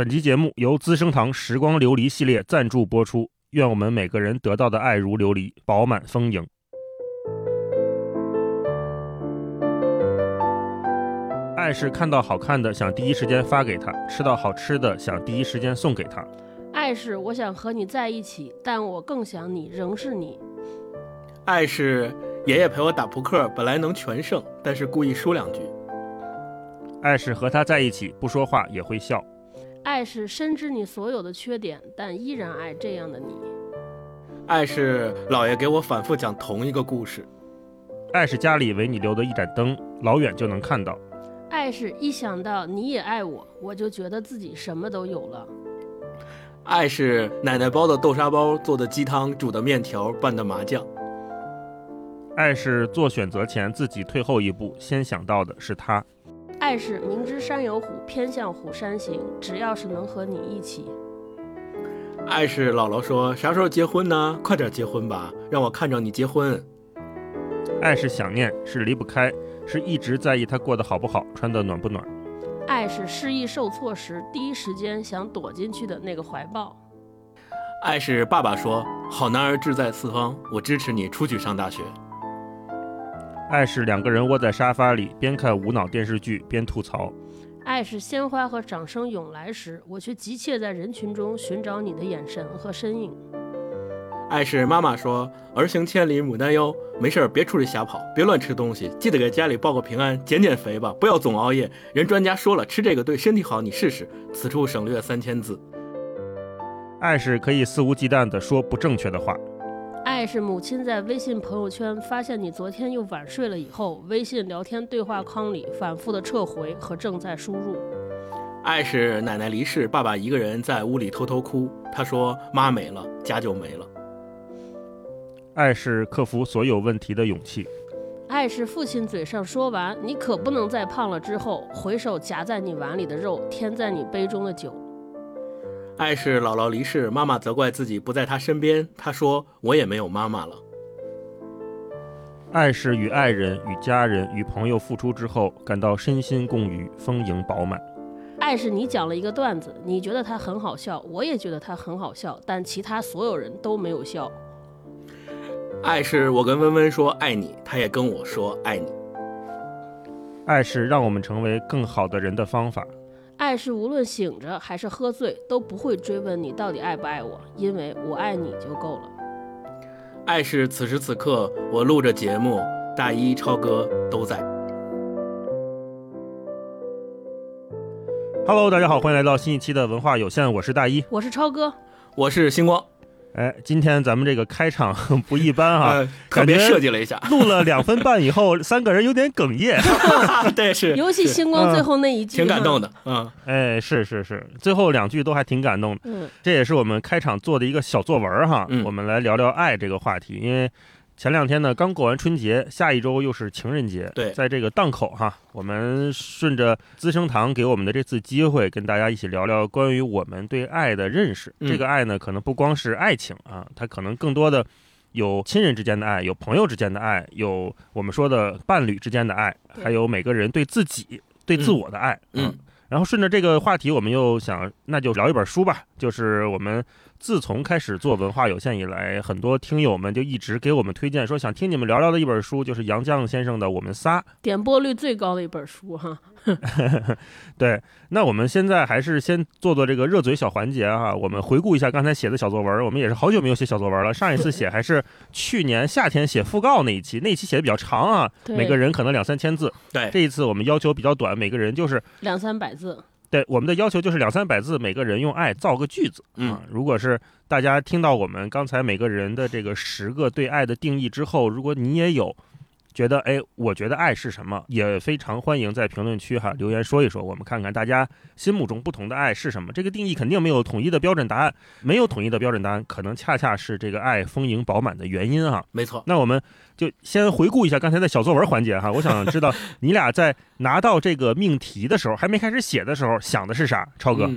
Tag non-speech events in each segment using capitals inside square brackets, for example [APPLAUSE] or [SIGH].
本集节目由资生堂时光琉璃系列赞助播出。愿我们每个人得到的爱如琉璃，饱满丰盈。爱是看到好看的想第一时间发给他，吃到好吃的想第一时间送给他。爱是我想和你在一起，但我更想你仍是你。爱是爷爷陪我打扑克，本来能全胜，但是故意输两局。爱是和他在一起不说话也会笑。爱是深知你所有的缺点，但依然爱这样的你。爱是姥爷给我反复讲同一个故事。爱是家里为你留的一盏灯，老远就能看到。爱是一想到你也爱我，我就觉得自己什么都有了。爱是奶奶包的豆沙包，做的鸡汤，煮的面条，拌的麻酱。爱是做选择前自己退后一步，先想到的是他。爱是明知山有虎，偏向虎山行。只要是能和你一起。爱是姥姥说啥时候结婚呢？快点结婚吧，让我看着你结婚。爱是想念，是离不开，是一直在意他过得好不好，穿得暖不暖。爱是失意受挫时第一时间想躲进去的那个怀抱。爱是爸爸说好男儿志在四方，我支持你出去上大学。爱是两个人窝在沙发里，边看无脑电视剧边吐槽。爱是鲜花和掌声涌来时，我却急切在人群中寻找你的眼神和身影。爱是妈妈说儿行千里母担忧，没事儿别出去瞎跑，别乱吃东西，记得给家里报个平安，减减肥吧，不要总熬夜。人专家说了，吃这个对身体好，你试试。此处省略三千字。爱是可以肆无忌惮地说不正确的话。爱是母亲在微信朋友圈发现你昨天又晚睡了以后，微信聊天对话框里反复的撤回和正在输入。爱是奶奶离世，爸爸一个人在屋里偷偷哭。他说：“妈没了，家就没了。”爱是克服所有问题的勇气。爱是父亲嘴上说完“你可不能再胖了”之后，回手夹在你碗里的肉，添在你杯中的酒。爱是姥姥离世，妈妈责怪自己不在她身边。她说：“我也没有妈妈了。”爱是与爱人、与家人、与朋友付出之后，感到身心共愉、丰盈饱满。爱是你讲了一个段子，你觉得它很好笑，我也觉得它很好笑，但其他所有人都没有笑。爱是我跟温温说爱你，他也跟我说爱你。爱是让我们成为更好的人的方法。爱是无论醒着还是喝醉都不会追问你到底爱不爱我，因为我爱你就够了。爱是此时此刻我录着节目，大一超哥都在。Hello，大家好，欢迎来到新一期的文化有限，我是大一，我是超哥，我是星光。哎，今天咱们这个开场 [LAUGHS] 不一般哈，特别设计了一下。录了两分半以后，三个人有点哽咽。[LAUGHS] 对，是。[LAUGHS] 尤其星光最后那一句，挺感动的。嗯，哎，是是是，最后两句都还挺感动的。嗯，这也是我们开场做的一个小作文哈。嗯，我们来聊聊爱这个话题，因为。前两天呢，刚过完春节，下一周又是情人节。对，在这个档口哈，我们顺着资生堂给我们的这次机会，跟大家一起聊聊关于我们对爱的认识。这个爱呢，可能不光是爱情啊，它可能更多的有亲人之间的爱，有朋友之间的爱，有我们说的伴侣之间的爱，还有每个人对自己、对自我的爱。嗯。然后顺着这个话题，我们又想，那就聊一本书吧，就是我们。自从开始做文化有限以来，很多听友们就一直给我们推荐说想听你们聊聊的一本书，就是杨绛先生的《我们仨》，点播率最高的一本书哈。[LAUGHS] 对，那我们现在还是先做做这个热嘴小环节哈。我们回顾一下刚才写的小作文，我们也是好久没有写小作文了。上一次写还是去年夏天写讣告那一期，那一期写的比较长啊，每个人可能两三千字。对，这一次我们要求比较短，每个人就是两三百字。对，我们的要求就是两三百字，每个人用爱造个句子。嗯，如果是大家听到我们刚才每个人的这个十个对爱的定义之后，如果你也有。觉得哎，我觉得爱是什么，也非常欢迎在评论区哈留言说一说，我们看看大家心目中不同的爱是什么。这个定义肯定没有统一的标准答案，没有统一的标准答案，可能恰恰是这个爱丰盈饱满的原因哈。没错，那我们就先回顾一下刚才的小作文环节哈。我想知道你俩在拿到这个命题的时候，还没开始写的时候想的是啥，超哥。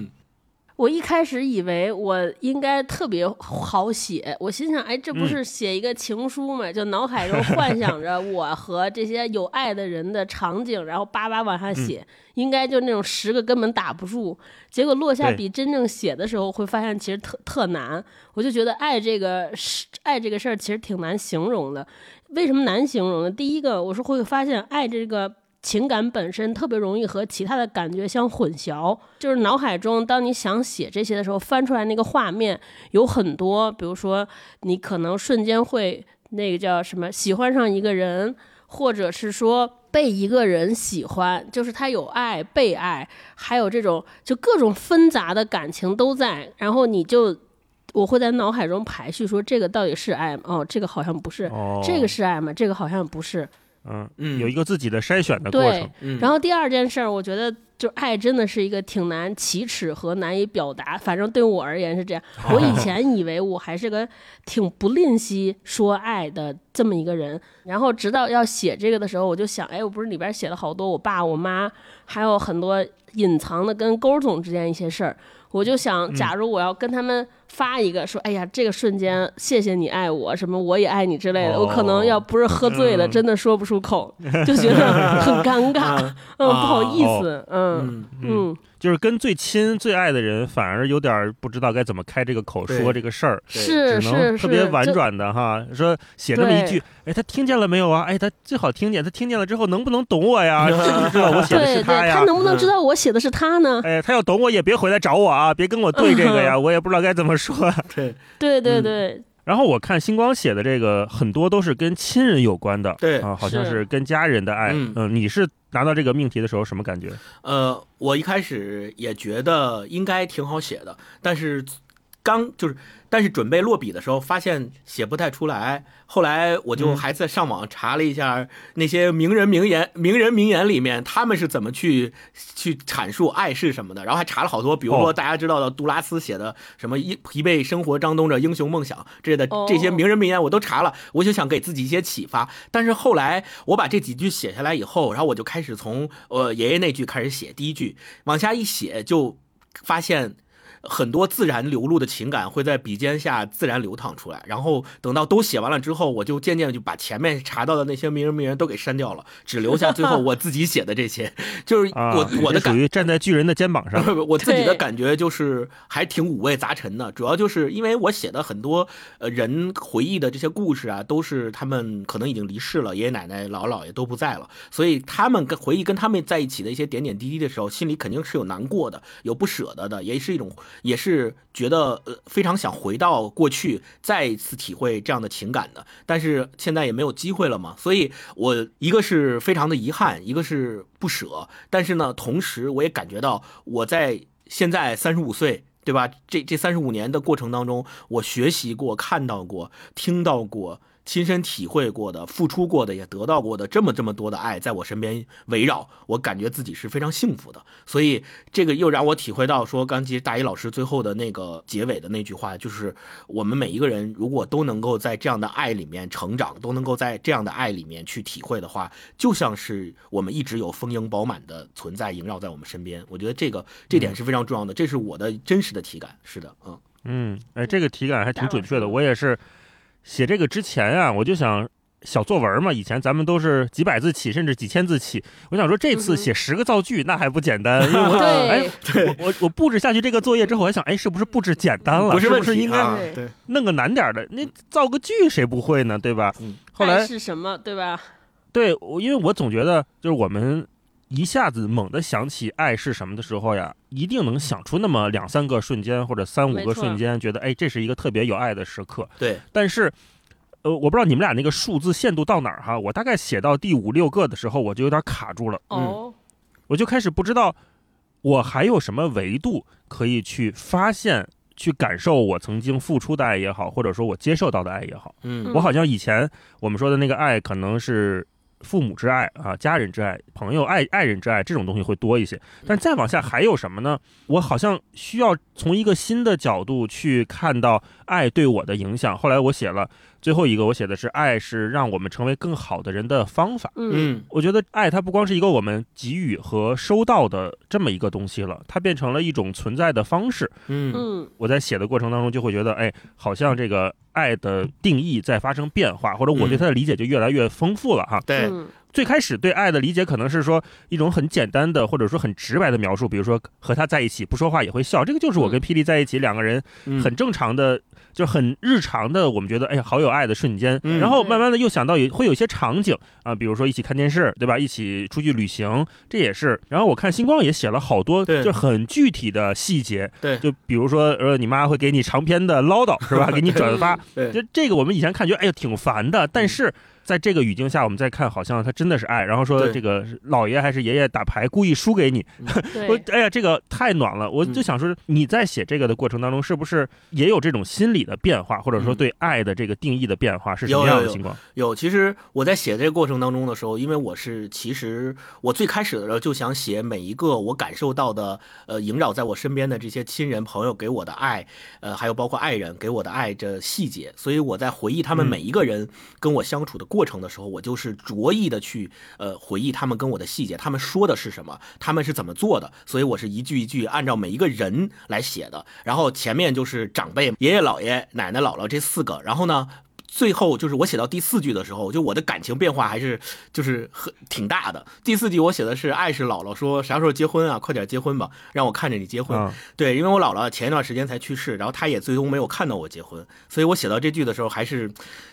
我一开始以为我应该特别好写，我心想，哎，这不是写一个情书吗？就脑海中幻想着我和这些有爱的人的场景，然后叭叭往下写，应该就那种十个根本打不住。结果落下笔真正写的时候，会发现其实特特难。我就觉得爱这个事，爱这个事儿其实挺难形容的。为什么难形容呢？第一个，我是会发现爱这个。情感本身特别容易和其他的感觉相混淆，就是脑海中当你想写这些的时候，翻出来那个画面有很多，比如说你可能瞬间会那个叫什么喜欢上一个人，或者是说被一个人喜欢，就是他有爱、被爱，还有这种就各种纷杂的感情都在，然后你就我会在脑海中排序，说这个到底是爱吗？哦，这个好像不是，这个是爱吗？这个好像不是。嗯嗯，有一个自己的筛选的过程。对，然后第二件事儿，我觉得就爱真的是一个挺难启齿和难以表达。反正对我而言是这样。我以前以为我还是个挺不吝惜说爱的这么一个人，然后直到要写这个的时候，我就想，哎，我不是里边写了好多我爸我妈，还有很多隐藏的跟勾总之间一些事儿。我就想，假如我要跟他们发一个说，哎呀，这个瞬间，谢谢你爱我，什么我也爱你之类的，我可能要不是喝醉了，真的说不出口，就觉得很尴尬，[LAUGHS] 嗯，不好意思，嗯。嗯。就是跟最亲最爱的人，反而有点不知道该怎么开这个口说这个事儿，是只能特别婉转的哈，说写这么一句，哎，他听见了没有啊？哎，他最好听见，他听见了之后能不能懂我呀？[LAUGHS] 知不知道我写的是他呀？他能不能知道我写的是他呢？哎，他要懂我也别回来找我啊，别跟我对这个呀，我也不知道该怎么说。[LAUGHS] 对 [LAUGHS] 对对对。然后我看星光写的这个很多都是跟亲人有关的，对啊，好像是跟家人的爱。嗯，你是拿到这个命题的时候什么感觉？呃，我一开始也觉得应该挺好写的，但是刚就是。但是准备落笔的时候，发现写不太出来。后来我就还在上网查了一下那些名人名言、名人名言里面他们是怎么去去阐述爱是什么的。然后还查了好多，比如说大家知道的杜拉斯写的什么“一疲惫生活张东着英雄梦想”之类的这些名人名言，我都查了。我就想给自己一些启发。但是后来我把这几句写下来以后，然后我就开始从呃爷爷那句开始写第一句，往下一写就发现。很多自然流露的情感会在笔尖下自然流淌出来，然后等到都写完了之后，我就渐渐就把前面查到的那些名人名言都给删掉了，只留下最后 [LAUGHS] 我自己写的这些。[LAUGHS] 就是我我的感觉站在巨人的肩膀上，[LAUGHS] 我自己的感觉就是还挺五味杂陈的。主要就是因为我写的很多呃人回忆的这些故事啊，都是他们可能已经离世了，爷爷奶奶、姥姥姥爷都不在了，所以他们跟回忆跟他们在一起的一些点点滴滴的时候，心里肯定是有难过的，有不舍得的，也是一种。也是觉得呃非常想回到过去，再一次体会这样的情感的，但是现在也没有机会了嘛，所以我一个是非常的遗憾，一个是不舍，但是呢，同时我也感觉到我在现在三十五岁，对吧？这这三十五年的过程当中，我学习过、看到过、听到过。亲身体会过的、付出过的、也得到过的这么这么多的爱，在我身边围绕，我感觉自己是非常幸福的。所以这个又让我体会到，说刚其实大一老师最后的那个结尾的那句话，就是我们每一个人如果都能够在这样的爱里面成长，都能够在这样的爱里面去体会的话，就像是我们一直有丰盈饱满的存在萦绕在我们身边。我觉得这个这点是非常重要的，这是我的真实的体感。是的，嗯嗯，哎，这个体感还挺准确的，我也是。写这个之前啊，我就想小作文嘛，以前咱们都是几百字起，甚至几千字起。我想说这次写十个造句，那还不简单？[LAUGHS] 因为我哎，我我布置下去这个作业之后，我还想，哎，是不是布置简单了？是不是应该弄个难点的？那造个句谁不会呢？对吧？后来是什么？对吧？对，我因为我总觉得，就是我们一下子猛地想起爱是什么的时候呀，一定能想出那么两三个瞬间或者三五个瞬间，觉得哎，这是一个特别有爱的时刻。对，但是。呃，我不知道你们俩那个数字限度到哪儿哈，我大概写到第五六个的时候，我就有点卡住了。哦，我就开始不知道我还有什么维度可以去发现、去感受我曾经付出的爱也好，或者说我接受到的爱也好。嗯，我好像以前我们说的那个爱，可能是父母之爱啊、家人之爱、朋友爱、爱人之爱这种东西会多一些。但再往下还有什么呢？我好像需要从一个新的角度去看到爱对我的影响。后来我写了。最后一个我写的是爱是让我们成为更好的人的方法。嗯。嗯我觉得爱它不光是一个我们给予和收到的这么一个东西了，它变成了一种存在的方式。嗯。嗯。我在写的过程当中就会觉得，哎，好像这个爱的定义在发生变化，或者我对它的理解就越来越丰富了哈。对，嗯。最开始对爱的理解可能是说一种很简单的，或者说很直白的描述，比如说和他在一起不说话也会笑，这个就是我跟霹雳在一起两个人嗯。很正常的，就很日常的，我们觉得哎呀好有爱的瞬间。嗯然后慢慢的又想到有会有一些场景啊，比如说一起看电视，对吧？一起出去旅行，这也是。然后我看星光也写了好多，对就很具体的细节，对就比如说呃你妈会给你长篇的唠叨，是吧？[LAUGHS] 给你转发，对就这个我们以前看觉得哎呀挺烦的，但是。在这个语境下，我们再看，好像他真的是爱。然后说这个老爷还是爷爷打牌故意输给你，[LAUGHS] 我，哎呀，这个太暖了！我就嗯想说，你在写这个的过程当中，是不是也有这种心理的变化，或者说嗯。对爱的这个定义的变化是什么样的情况？有，其实我在写这个过程当中的时候，因为我是其实我最开始的时候就想写每一个我感受到的，呃，萦绕在我身边的这些亲人朋友给我的爱，呃，还有包括爱人给我的爱这细节，所以我在回忆他们嗯。每一个人跟我相处的过程的时候，我就是着意的去呃回忆他们跟我的细节，他们说的是什么，他们是怎么做的，所以我是一句一句按照每一个人来写的，然后前面就是长辈、爷爷、姥爷、奶奶、姥姥这四个，然后呢。最后就是我写到第四句的时候，就我的感情变化还是就是很挺大的。第四句我写的是爱是姥姥说啥时候结婚啊，快点结婚吧，让我看着你结婚。啊，对，因为我姥姥前一段时间才去世，然后她也最终没有看到我结婚，所以我写到这句的时候还是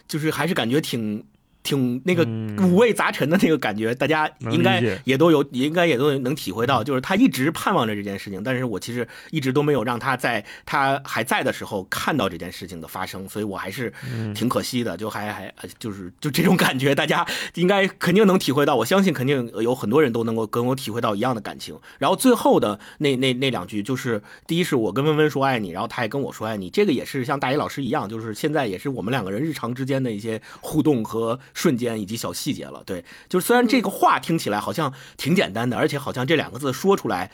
就是还是感觉挺。挺那个嗯。五味杂陈的那个感觉，大家应该也都有，应该也都能体会到，就是他一直盼望着这件事情，但是我其实一直都没有让他在他还在的时候看到这件事情的发生，所以我还是嗯。挺可惜的，就还还呃就是就这种感觉，大家应该肯定能体会到，我相信肯定有很多人都能够跟我体会到一样的感情。然后最后的那那那两句，就是第一是我跟温温说爱你，然后他也跟我说爱你，这个也是像大一老师一样，就是现在也是我们两个人日常之间的一些互动和瞬间以及小细节了。对，就是虽然这个话听起来好像挺简单的，而且好像这两个字说出来。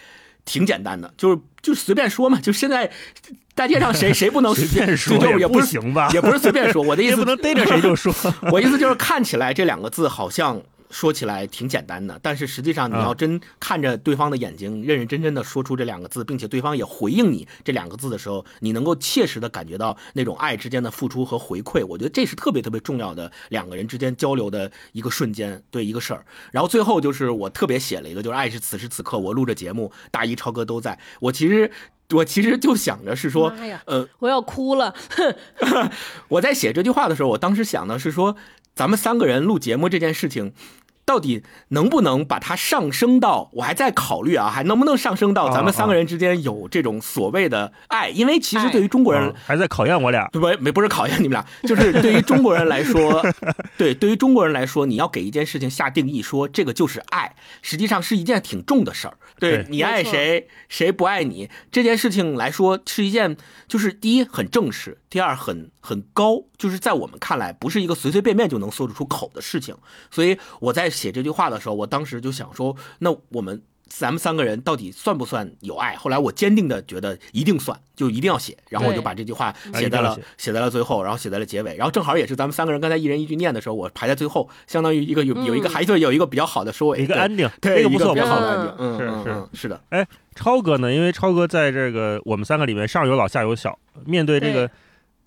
挺简单的，就是就随便说嘛，就现在大街上谁 [LAUGHS] 谁不能随便说就也不是行吧？也不是随便说，我的意也思不能逮着谁就说。[LAUGHS] 我意思就是看起来这两个字好像说起来挺简单的，但是实际上你要真看着对方的眼睛，认认真真的说出这两个字，并且对方也回应你这两个字的时候，你能够切实的感觉到那种爱之间的付出和回馈。我觉得这是特别特别重要的两个人之间交流的一个瞬间，对一个事儿。然后最后就是我特别写了一个，就是爱是此时此刻我录着节目，大一超哥都在。我其实我其实就想着是说，呃，我要哭了。[LAUGHS] 我在写这句话的时候，我当时想的是说，咱们三个人录节目这件事情，到底能不能把它上升到？我还在考虑啊，还能不能上升到咱们三个人之间有这种所谓的爱？因为其实对于中国人啊，还在考验我俩。不没不是考验你们俩，就是对于中国人来说，[LAUGHS] 对对于中国人来说，你要给一件事情下定义，说这个就是爱，实际上是一件挺重的事儿。对对你爱谁，谁不爱你，这件事情来说是一件，就是第一很正式，第二很很高，就是在我们看来不是一个随随便便就能说得出口的事情。所以我在写这句话的时候，我当时就想说，那我们。咱们三个人到底算不算有爱？后来我坚定的觉得一定算，就一定要写。然后我就把这句话啊写在了写写在了最后，然后写在了结尾，然后正好也是咱们三个人刚才一人一句念的时候，我排在最后，相当于一个有有一个嗯还算有一个比较好的收尾，一个对 ending，对一个不错，比。较好的 ending，嗯是是是的，哎超哥呢？因为超哥在这个我们三个里面上有老下有小，面对这个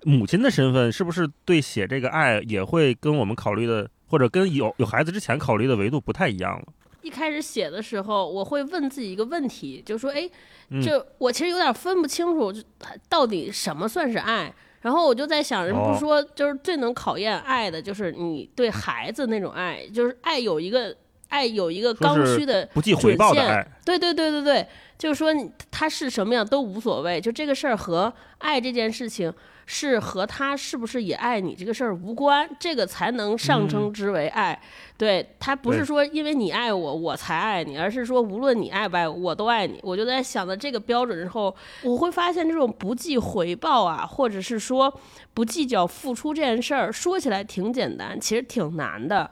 母亲的身份，是不是对写这个爱也会跟我们考虑的，或者跟有有孩子之前考虑的维度不太一样了？一开始写的时候，我会问自己一个问题，就说：哎，嗯。就我其实有点分不清楚，就到底什么算是爱。然后我就在想，人不说就是最能考验爱的，就是你对孩子那种爱，就是爱有一个爱有一个刚需的不计回报的爱，对对对对对，就是说他是什么样都无所谓，就这个事儿和爱这件事情是和他是不是也爱你这个事儿无关，这个才能上称之为爱。对他不是说因为你爱我我才爱你，而是说无论你爱不爱我，我都爱你。我就在想到这个标准之后，我会发现这种不计回报啊，或者是说不计较付出这件事儿，说起来挺简单，其实挺难的。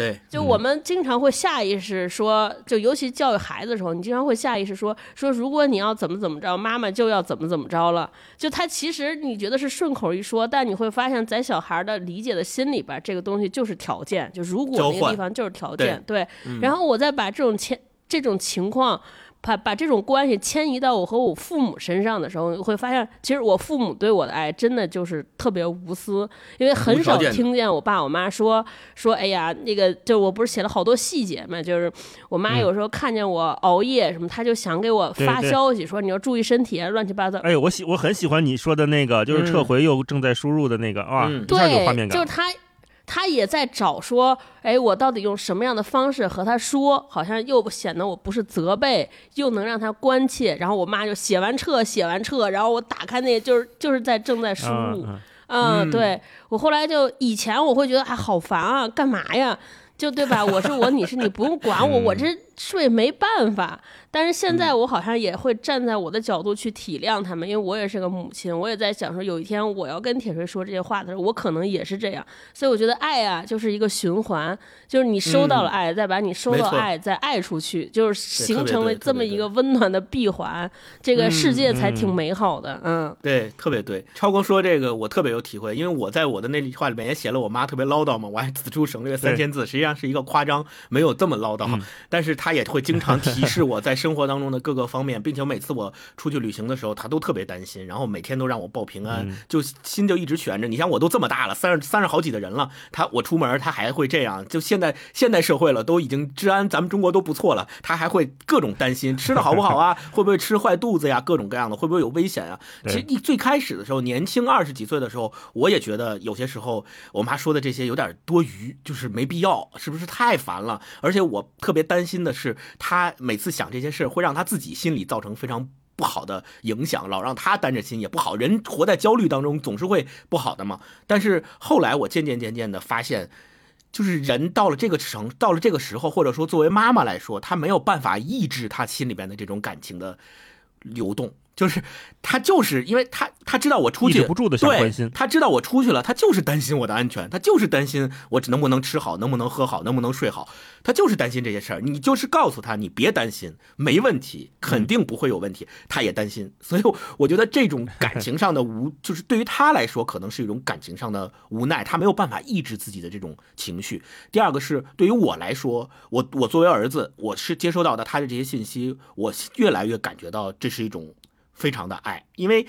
对，就我们经常会下意识说，就尤其教育孩子的时候，你经常会下意识说说，如果你要怎么怎么着，妈妈就要怎么怎么着了。就他其实你觉得是顺口一说，但你会发现在小孩的理解的心里边，这个东西就是条件，就如果那个地方就是条件，对。然后我再把这种情这种情况。把把这种关系迁移到我和我父母身上的时候，你会发现，其实我父母对我的爱真的就是特别无私，因为很少听见我爸我妈说说，哎呀，那个就我不是写了好多细节嘛，就是我妈有时候看见我熬夜什么，她就想给我发消息说你要注意身体啊，乱七八糟。哎，我喜我很喜欢你说的那个，就是撤回又正在输入的那个啊，一下有画面感。就是他。他也在找说，哎，我到底用什么样的方式和他说，好像又显得我不是责备，又能让他关切。然后我妈就写完撤，写完撤，然后我打开那，就是就是在正在输入，嗯，对我后来就以前我会觉得哎好烦啊，干嘛呀？就对吧？我是我，你是你，不用管我，[LAUGHS] 我这睡没办法。但是现在我好像也会站在我的角度去体谅他们，因为我也是个母亲，我也在想说，有一天我要跟铁锤说这些话的时候，我可能也是这样。所以我觉得爱啊，就是一个循环，就是你收到了爱，再把你收到爱再爱出去，就是形成了这么一个温暖的闭环，这个世界才挺美好的。嗯，对，特别对。超哥说这个我特别有体会，因为我在我的那句话里面也写了我妈特别唠叨嘛，我还此处省略三千字，实际上是一个夸张，没有这么唠叨，但是他也会经常提示我在。生活当中的各个方面，并且每次我出去旅行的时候，他都特别担心，然后每天都让我报平安，就心就一直悬着。你像我都这么大了，三十三十好几的人了，他我出门他还会这样。就现在现代社会了，都已经治安咱们中国都不错了，他还会各种担心吃的好不好啊，[LAUGHS] 会不会吃坏肚子呀，各种各样的，会不会有危险啊？其实一最开始的时候，年轻二十几岁的时候，我也觉得有些时候我妈说的这些有点多余，就是没必要，是不是太烦了？而且我特别担心的是，他每次想这些。事会让他自己心里造成非常不好的影响，老让他担着心也不好。人活在焦虑当中，总是会不好的嘛。但是后来我渐渐渐渐的发现，就是人到了这个程，到了这个时候，或者说作为妈妈来说，她没有办法抑制她心里边的这种感情的流动。就是他就是因为他他知道我出去不住的想关心，他知道我出去了，他就是担心我的安全，他就是担心我能不能吃好，能不能喝好，能不能睡好，他就是担心这些事儿。你就是告诉他，你别担心，没问题，肯定不会有问题。他也担心，所以我觉得这种 [LAUGHS] 感情上的无，就是对于他来说，可能是一种感情上的无奈，他没有办法抑制自己的这种情绪。第二个是对于我来说，我我作为儿子，我是接收到的他的这些信息，我越来越感觉到这是一种。非常的爱，因为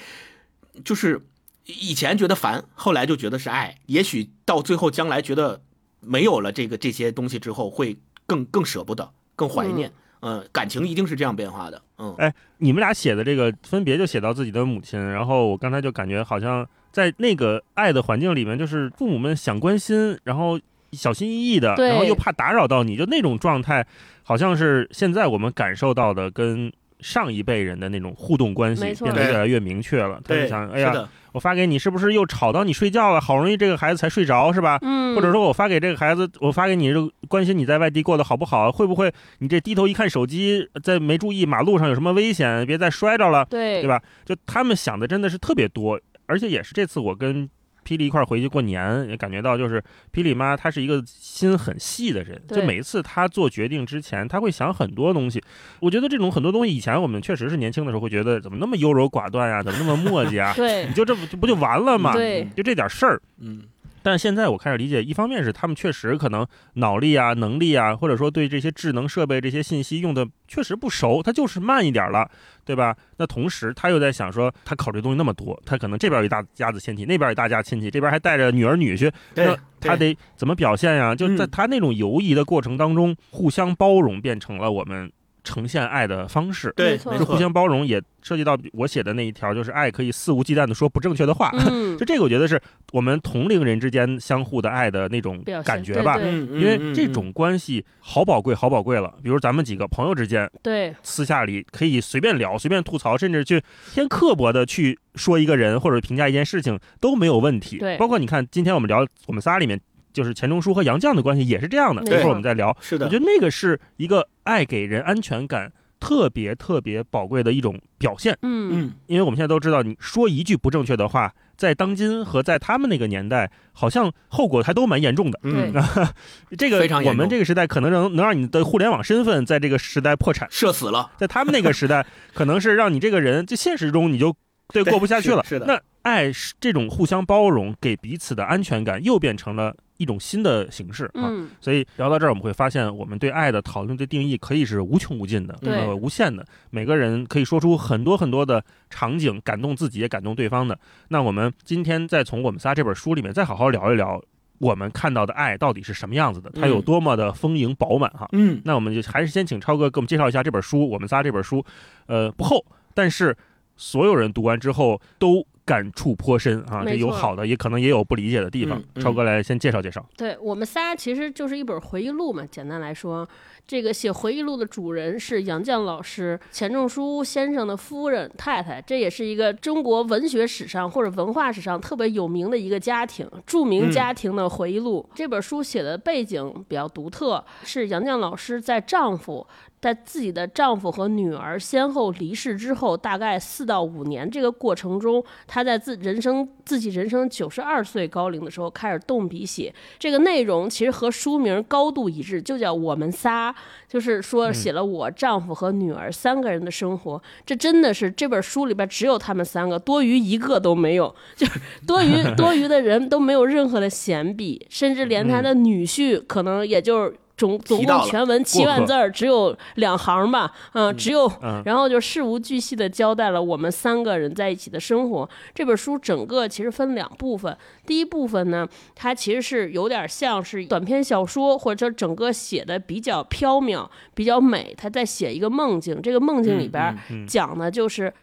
就是以前觉得烦，后来就觉得是爱。也许到最后将来觉得没有了这个这些东西之后，会更更舍不得，更怀念。嗯，感情一定是这样变化的。嗯，哎，你们俩写的这个分别就写到自己的母亲，然后我刚才就感觉好像在那个爱的环境里面，就是父母们想关心，然后小心翼翼的，然后又怕打扰到你，就那种状态，好像是现在我们感受到的跟。上一辈人的那种互动关系变得越来越明确了。他就想，哎呀，我发给你，是不是又吵到你睡觉了？好容易这个孩子才睡着，是吧？嗯。或者说我发给这个孩子，我发给你，就关心你在外地过得好不好？会不会你这低头一看手机，在没注意马路上有什么危险，别再摔着了？对，对吧？就他们想的真的是特别多，而且也是这次我跟。霹雳一块回去过年，也感觉到就是霹雳妈，她是一个心很细的人。就每一次她做决定之前，她会想很多东西。我觉得这种很多东西，以前我们确实是年轻的时候会觉得怎么那么优柔寡断呀，怎么那么磨叽啊？[LAUGHS] 对，你就这不不就完了吗？对，就这点事儿。嗯。但现在我开始理解，一方面是他们确实可能脑力啊、能力啊，或者说对这些智能设备、这些信息用的确实不熟，他就是慢一点了，对吧？那同时他又在想说，他考虑东西那么多，他可能这边一大家子亲戚，那边一大家亲戚，这边还带着女儿女婿，那他得怎么表现呀？就在他那种游移的过程当中，互相包容变成了我们。呈现爱的方式，对，是互相包容，也涉及到我写的那一条，就是爱可以肆无忌惮的说不正确的话。[LAUGHS] 就这个，我觉得是我们同龄人之间相互的爱的那种感觉吧。因为这种关系好宝贵，好宝贵了。比如咱们几个朋友之间，对，私下里可以随便聊，随便吐槽，甚至去偏刻薄的去说一个人或者评价一件事情都没有问题。对，包括你看，今天我们聊我们仨里面。就是钱钟书和杨绛的关系也是这样的，一会儿我们再聊。是的，我觉得那个是一个爱给人安全感特别特别宝贵的一种表现。嗯嗯，因为我们现在都知道，你说一句不正确的话，在当今和在他们那个年代，好像后果还都蛮严重的。嗯对 [LAUGHS] 这个我们这个时代可能能能让你的互联网身份在这个时代破产，社死了，在他们那个时代，可能是让你这个人就现实中你就对对过不下去了。是是的那爱是这种互相包容，给彼此的安全感，又变成了一种新的形式啊。嗯所以聊到这儿，我们会发现，我们对爱的讨论、对定义可以是无穷无尽的，对呃，无限的。每个人可以说出很多很多的场景，感动自己，也感动对方的。那我们今天再从我们仨这本书里面再好好聊一聊，我们看到的爱到底是什么样子的，它有嗯多么的丰盈饱满哈。嗯，那我们就还是先请超哥给我们介绍一下这本书。我们仨这本书，呃，不厚，但是所有人读完之后都感触颇深啊。这有好的，也可能也有不理解的地方嗯。嗯超哥来先介绍介绍。对我们仨其实就是一本回忆录嘛。简单来说，这个写回忆录的主人是杨绛老师，钱钟书先生的夫人太太，这也是一个中国文学史上或者文化史上特别有名的一个家庭，著名嗯家庭的回忆录。这本书写的背景比较独特，是杨绛老师在丈夫。在自己的丈夫和女儿先后离世之后，大概四到五年这个过程中，她在自人生自己人生九十二岁高龄的时候开始动笔写这个内容，其实和书名高度一致，就叫《我们仨》，就是说写了我丈夫和女儿三个人的生活。这真的是这本书里边只有他们三个，多余一个都没有，就是多余 [LAUGHS] 多余的人都没有任何的闲笔，甚至连他的女婿可能也就是。总总共全文七万字儿，只有两行吧，嗯，只有嗯，然后就事无巨细的交代了我们三个人在一起的生活。这本书整个其实分两部分，第一部分呢，它其实是有点像是短篇小说，或者整个写的比较飘渺、比较美。他在写一个梦境，这个梦境里边讲的就是，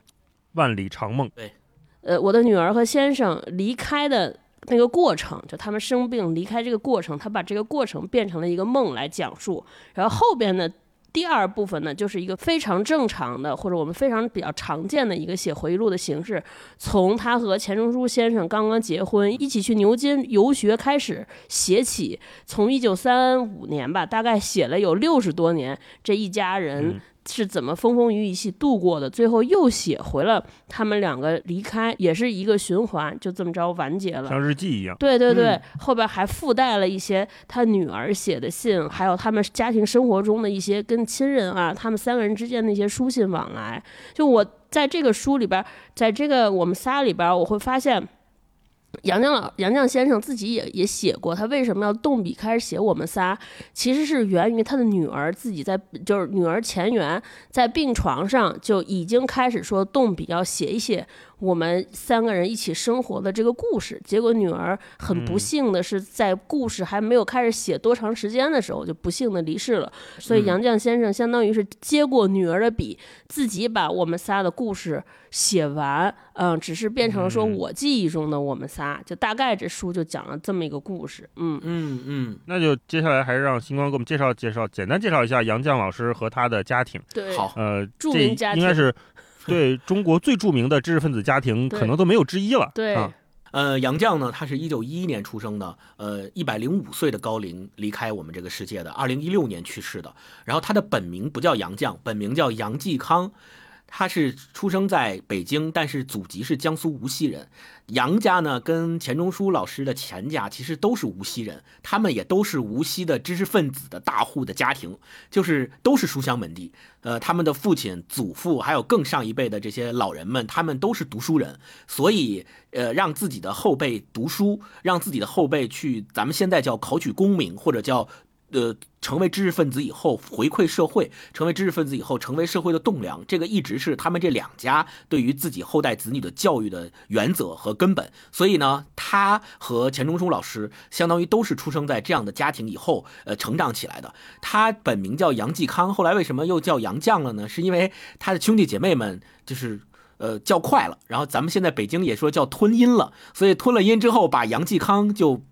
万里长梦。对呃，我的女儿和先生离开的。那个过程，就他们生病离开这个过程，他把这个过程变成了一个梦来讲述。然后后边呢，第二部分呢，就是一个非常正常的，或者我们非常比较常见的一个写回忆录的形式，从他和钱钟书先生刚刚结婚，一起去牛津游学开始写起，从一九三五年吧，大概写了有六十多年，这一家人是怎么风风雨雨一起度过的，最后又写回了他们两个离开，也是一个循环，就这么着完结了。像日记一样。对对对，嗯后边还附带了一些他女儿写的信，还有他们家庭生活中的一些跟亲人啊，他们三个人之间的一些书信往来。就我在这个书里边，在这个我们仨里边，我会发现。杨绛老杨绛先生自己也也写过，他为什么要动笔开始写我们仨，其实是源于他的女儿自己在就是女儿钱媛在病床上就已经开始说动笔要写一写我们三个人一起生活的这个故事。结果女儿很不幸的是，在故事还没有开始写多长时间的时候，就不幸的离世了。所以杨绛先生相当于是接过女儿的笔，自己把我们仨的故事写完。嗯，只是变成了说嗯我记忆中的我们仨，就大概这书就讲了这么一个故事。嗯，嗯嗯，那就接下来还是让星光给我们介绍介绍，简单介绍一下杨绛老师和他的家庭。对，好，呃，著这名家庭应该是对中国最著名的知识分子家庭，可能都没有之一了。对啊呃，杨绛呢，他是一九一一年出生的，呃，一百零五岁的高龄离开我们这个世界的，二零一六年去世的。然后他的本名不叫杨绛，本名叫杨继康。他是出生在北京，但是祖籍是江苏无锡人。杨家呢，跟钱钟书老师的钱家其实都是无锡人，他们也都是无锡的知识分子的大户的家庭，就是都是书香门第。呃，他们的父亲、祖父，还有更上一辈的这些老人们，他们都是读书人，所以呃，让自己的后辈读书，让自己的后辈去，咱们现在叫考取功名，或者叫。呃，成为知识分子以后回馈社会，成为知识分子以后成为社会的栋梁，这个一直是他们这两家对于自己后代子女的教育的原则和根本。所以呢，他和钱钟书老师相当于都是出生在这样的家庭以后，呃，成长起来的。他本名叫杨继康，后来为什么又叫杨绛了呢？是因为他的兄弟姐妹们就是。呃，叫快了，然后咱们现在北京也说叫吞音了，所以吞了音之后，把杨继康就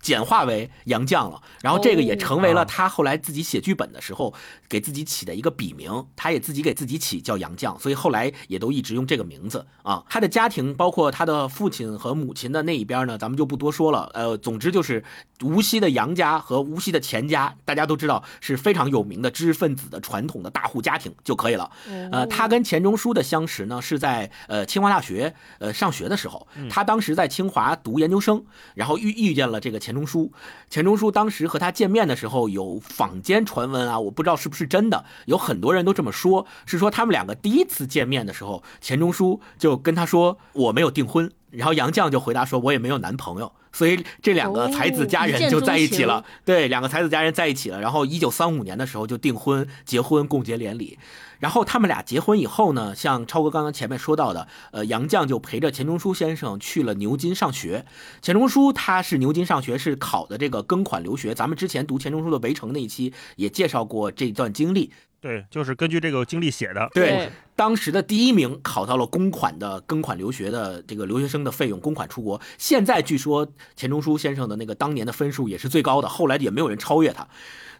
简化为杨绛了，然后这个也成为了哦他后来自己写剧本的时候给自己起的一个笔名，他也自己给自己起叫杨绛，所以后来也都一直用这个名字啊。他的家庭包括他的父亲和母亲的那一边呢，咱们就不多说了。呃，总之就是无锡的杨家和无锡的钱家，大家都知道是非常有名的知识分子的传统的大户家庭就可以了。呃，他跟钱钟书的相识呢，是在呃清华大学呃上学的时候，他当时在清华读研究生，然后遇遇见了这个钱钟书。钱钟书当时和他见面的时候，有坊间传闻啊，我不知道是不是真的，有很多人都这么说，是说他们两个第一次见面的时候，钱钟书就跟他说我没有订婚，然后杨绛就回答说我也没有男朋友。所以这两个才子佳人就在一起了，对，两个才子佳人在一起了。然后一九三五年的时候就订婚、结婚、共结连理。然后他们俩结婚以后呢，像超哥刚刚前面说到的，呃，杨绛就陪着钱钟书先生去了牛津上学。钱钟书他是牛津上学，是考的这个庚款留学。咱们之前读钱钟书的《围城》那一期也介绍过这段经历。对，就是根据这个经历写的。对，当时的第一名考到了公款的庚款留学的这个留学生的费用，公款出国。现在据说钱钟书先生的那个当年的分数也是最高的，后来也没有人超越他。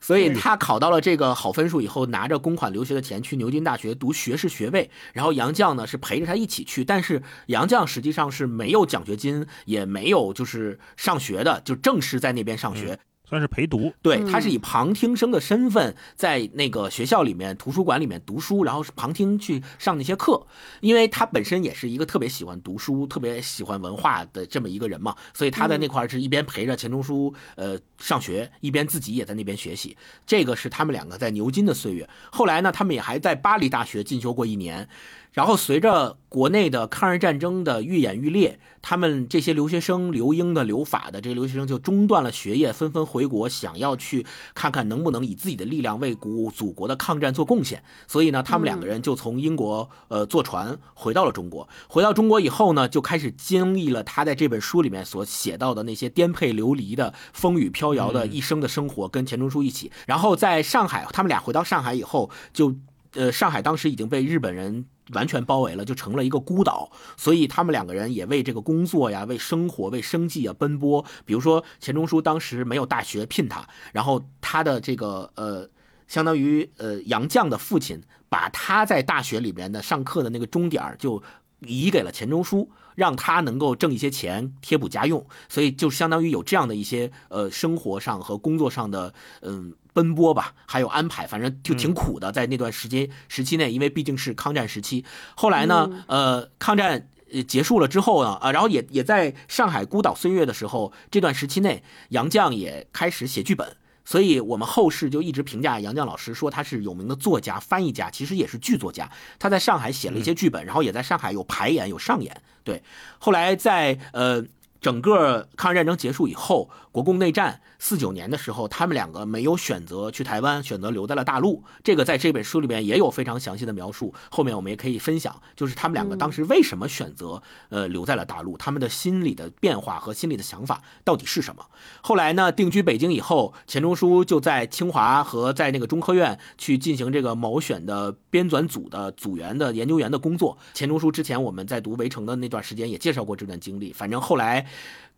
所以他考到了这个好分数以后，拿着公款留学的钱去牛津大学读学士学位。然后杨绛呢是陪着他一起去，但是杨绛实际上是没有奖学金，也没有就是上学的，就正式在那边上学。算是陪读，对他是以旁听生的身份在那个学校里面图书馆里面读书，然后是旁听去上那些课，因为他本身也是一个特别喜欢读书、特别喜欢文化的这么一个人嘛，所以他在那块是一边陪着钱钟书呃上学，一边自己也在那边学习。这个是他们两个在牛津的岁月。后来呢，他们也还在巴黎大学进修过一年。然后随着国内的抗日战争的愈演愈烈，他们这些留学生留英的、留法的这些留学生就中断了学业，纷纷回国，想要去看看能不能以自己的力量为古祖国的抗战做贡献。所以呢，他们两个人就从英国呃坐船回到了中国。回到中国以后呢，就开始经历了他在这本书里面所写到的那些颠沛流离的、风雨飘摇的一生的生活，跟钱钟书一起。然后在上海，他们俩回到上海以后，就呃，上海当时已经被日本人。完全包围了，就成了一个孤岛，所以他们两个人也为这个工作呀、为生活、为生计啊奔波。比如说钱钟书当时没有大学聘他，然后他的这个呃，相当于呃杨绛的父亲把他在大学里面的上课的那个钟点就移给了钱钟书，让他能够挣一些钱贴补家用，所以就相当于有这样的一些呃生活上和工作上的嗯。奔波吧，还有安排，反正就挺苦的，在那段时间时期内，因为毕竟是抗战时期。后来呢，呃，抗战结束了之后呢，啊，然后也也在上海孤岛岁月的时候，这段时期内，杨绛也开始写剧本。所以我们后世就一直评价杨绛老师说他是有名的作家、翻译家，其实也是剧作家。他在上海写了一些剧本，然后也在上海有排演、有上演。对，后来在呃。整个抗日战争结束以后，国共内战四九年的时候，他们两个没有选择去台湾，选择留在了大陆。这个在这本书里面也有非常详细的描述，后面我们也可以分享，就是他们两个当时为什么选择呃留在了大陆，他们的心理的变化和心理的想法到底是什么。后来呢，定居北京以后，钱钟书就在清华和在那个中科院去进行这个某选的编纂组的组员的研究员的工作。钱钟书之前我们在读《围城》的那段时间也介绍过这段经历，反正后来。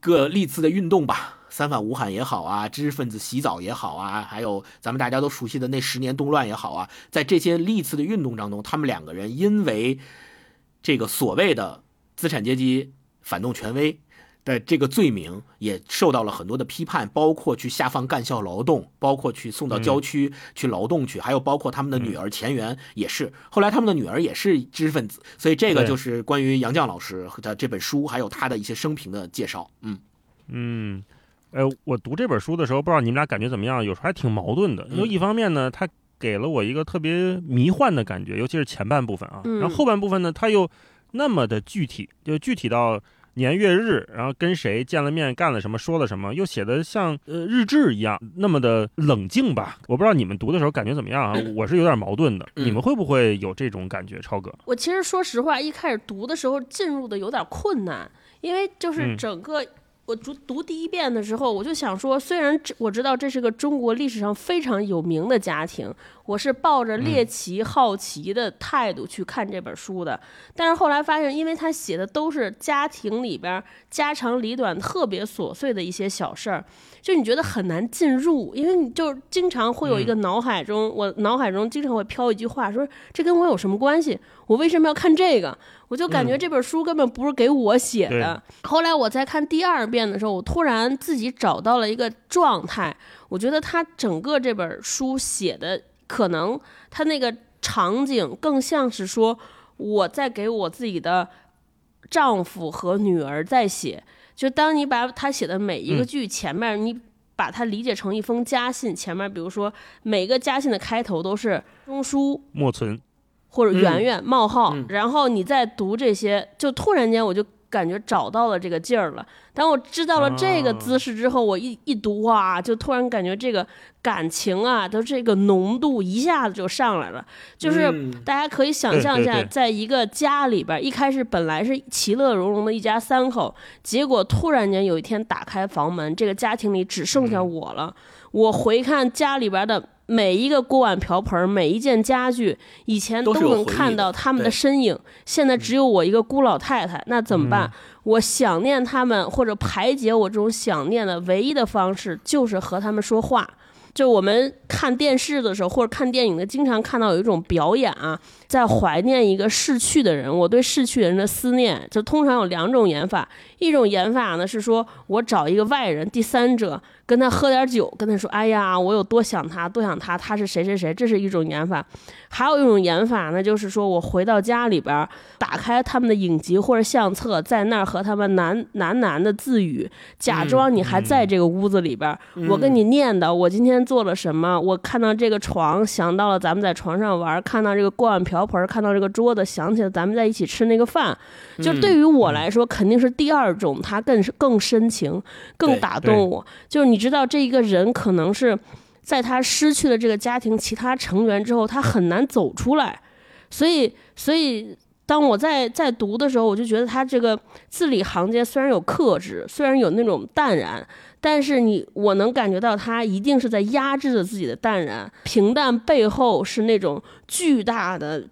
各历次的运动吧，三反五反也好啊，知识分子洗澡也好啊，还有咱们大家都熟悉的那十年动乱也好啊，在这些历次的运动当中，他们两个人因为这个所谓的资产阶级反动权威的这个罪名，也受到了很多的批判，包括去下放干校劳动，包括去送到郊区去劳动去，还有包括他们的女儿钱媛也是，后来他们的女儿也是知识分子，所以这个就是关于杨绛老师的这本书，还有他的一些生平的介绍。嗯嗯，呃，我读这本书的时候，不知道你们俩感觉怎么样？有时候还挺矛盾的，因为一方面呢，他给了我一个特别迷幻的感觉，尤其是前半部分啊，然后后半部分呢，他又那么的具体，就具体到。年月日，然后跟谁见了面，干了什么，说了什么，又写的像呃日志一样，那么的冷静吧？我不知道你们读的时候感觉怎么样啊？我是有点矛盾的，你们会不会有这种感觉？超哥，我其实说实话，一开始读的时候进入的有点困难，因为就是整个我读读第一遍的时候，我就想说，虽然这我知道这是个中国历史上非常有名的家庭，我是抱着猎奇、好奇的态度去看这本书的，但是后来发现，因为他写的都是家庭里边家长里短、特别琐碎的一些小事儿，就你觉得很难进入，因为你就经常会有一个脑海中，我脑海中经常会飘一句话，说这跟我有什么关系？我为什么要看这个？我就感觉这本书根本不是给我写的。后来我在看第二遍的时候，我突然自己找到了一个状态。我觉得他整个这本书写的，可能他那个场景更像是说我在给我自己的丈夫和女儿在写。就当你把他写的每一个句前面，你把它理解成一封家信，前面比如说每个家信的开头都是中书莫存。或者圆圆冒号，然后你再读这些，就突然间我就感觉找到了这个劲儿了。当我知道了这个姿势之后，我一一读哇，就突然感觉这个感情啊的这个浓度一下子就上来了。就是大家可以想象一下，在一个家里边，一开始本来是其乐融融的一家三口，结果突然间有一天打开房门，这个家庭里只剩下我了。我回看家里边的。每一个锅碗瓢盆，每一件家具，以前都能看到他们的身影，现在只有我一个孤老太太，那怎么办？我想念他们，或者排解我这种想念的唯一的方式，就是和他们说话。就我们看电视的时候，或者看电影的，经常看到有一种表演啊，在怀念一个逝去的人。我对逝去人的思念，就通常有两种演法。一种演法呢是说，我找一个外人、第三者。跟他喝点酒，跟他说：“哎呀，我有多想他，多想他，他是谁谁谁。”这是一种演法，还有一种演法呢，就是说我回到家里边，打开他们的影集或者相册，在那儿和他们喃喃喃的自语，假装你还在这个屋子里边。我跟你念叨，我今天做了什么？我看到这个床，想到了咱们在床上玩；看到这个锅碗瓢盆，看到这个桌子，想起了咱们在一起吃那个饭。就对于我来说，肯定是第二种，他更是更深情，更打动我。就是你知道，这一个人可能是在他失去了这个家庭其他成员之后，他很难走出来。所以，所以当我在在读的时候，我就觉得他这个字里行间虽然有克制，虽然有那种淡然，但是你我能感觉到他一定是在压制着自己的淡然，平淡背后是那种巨大的。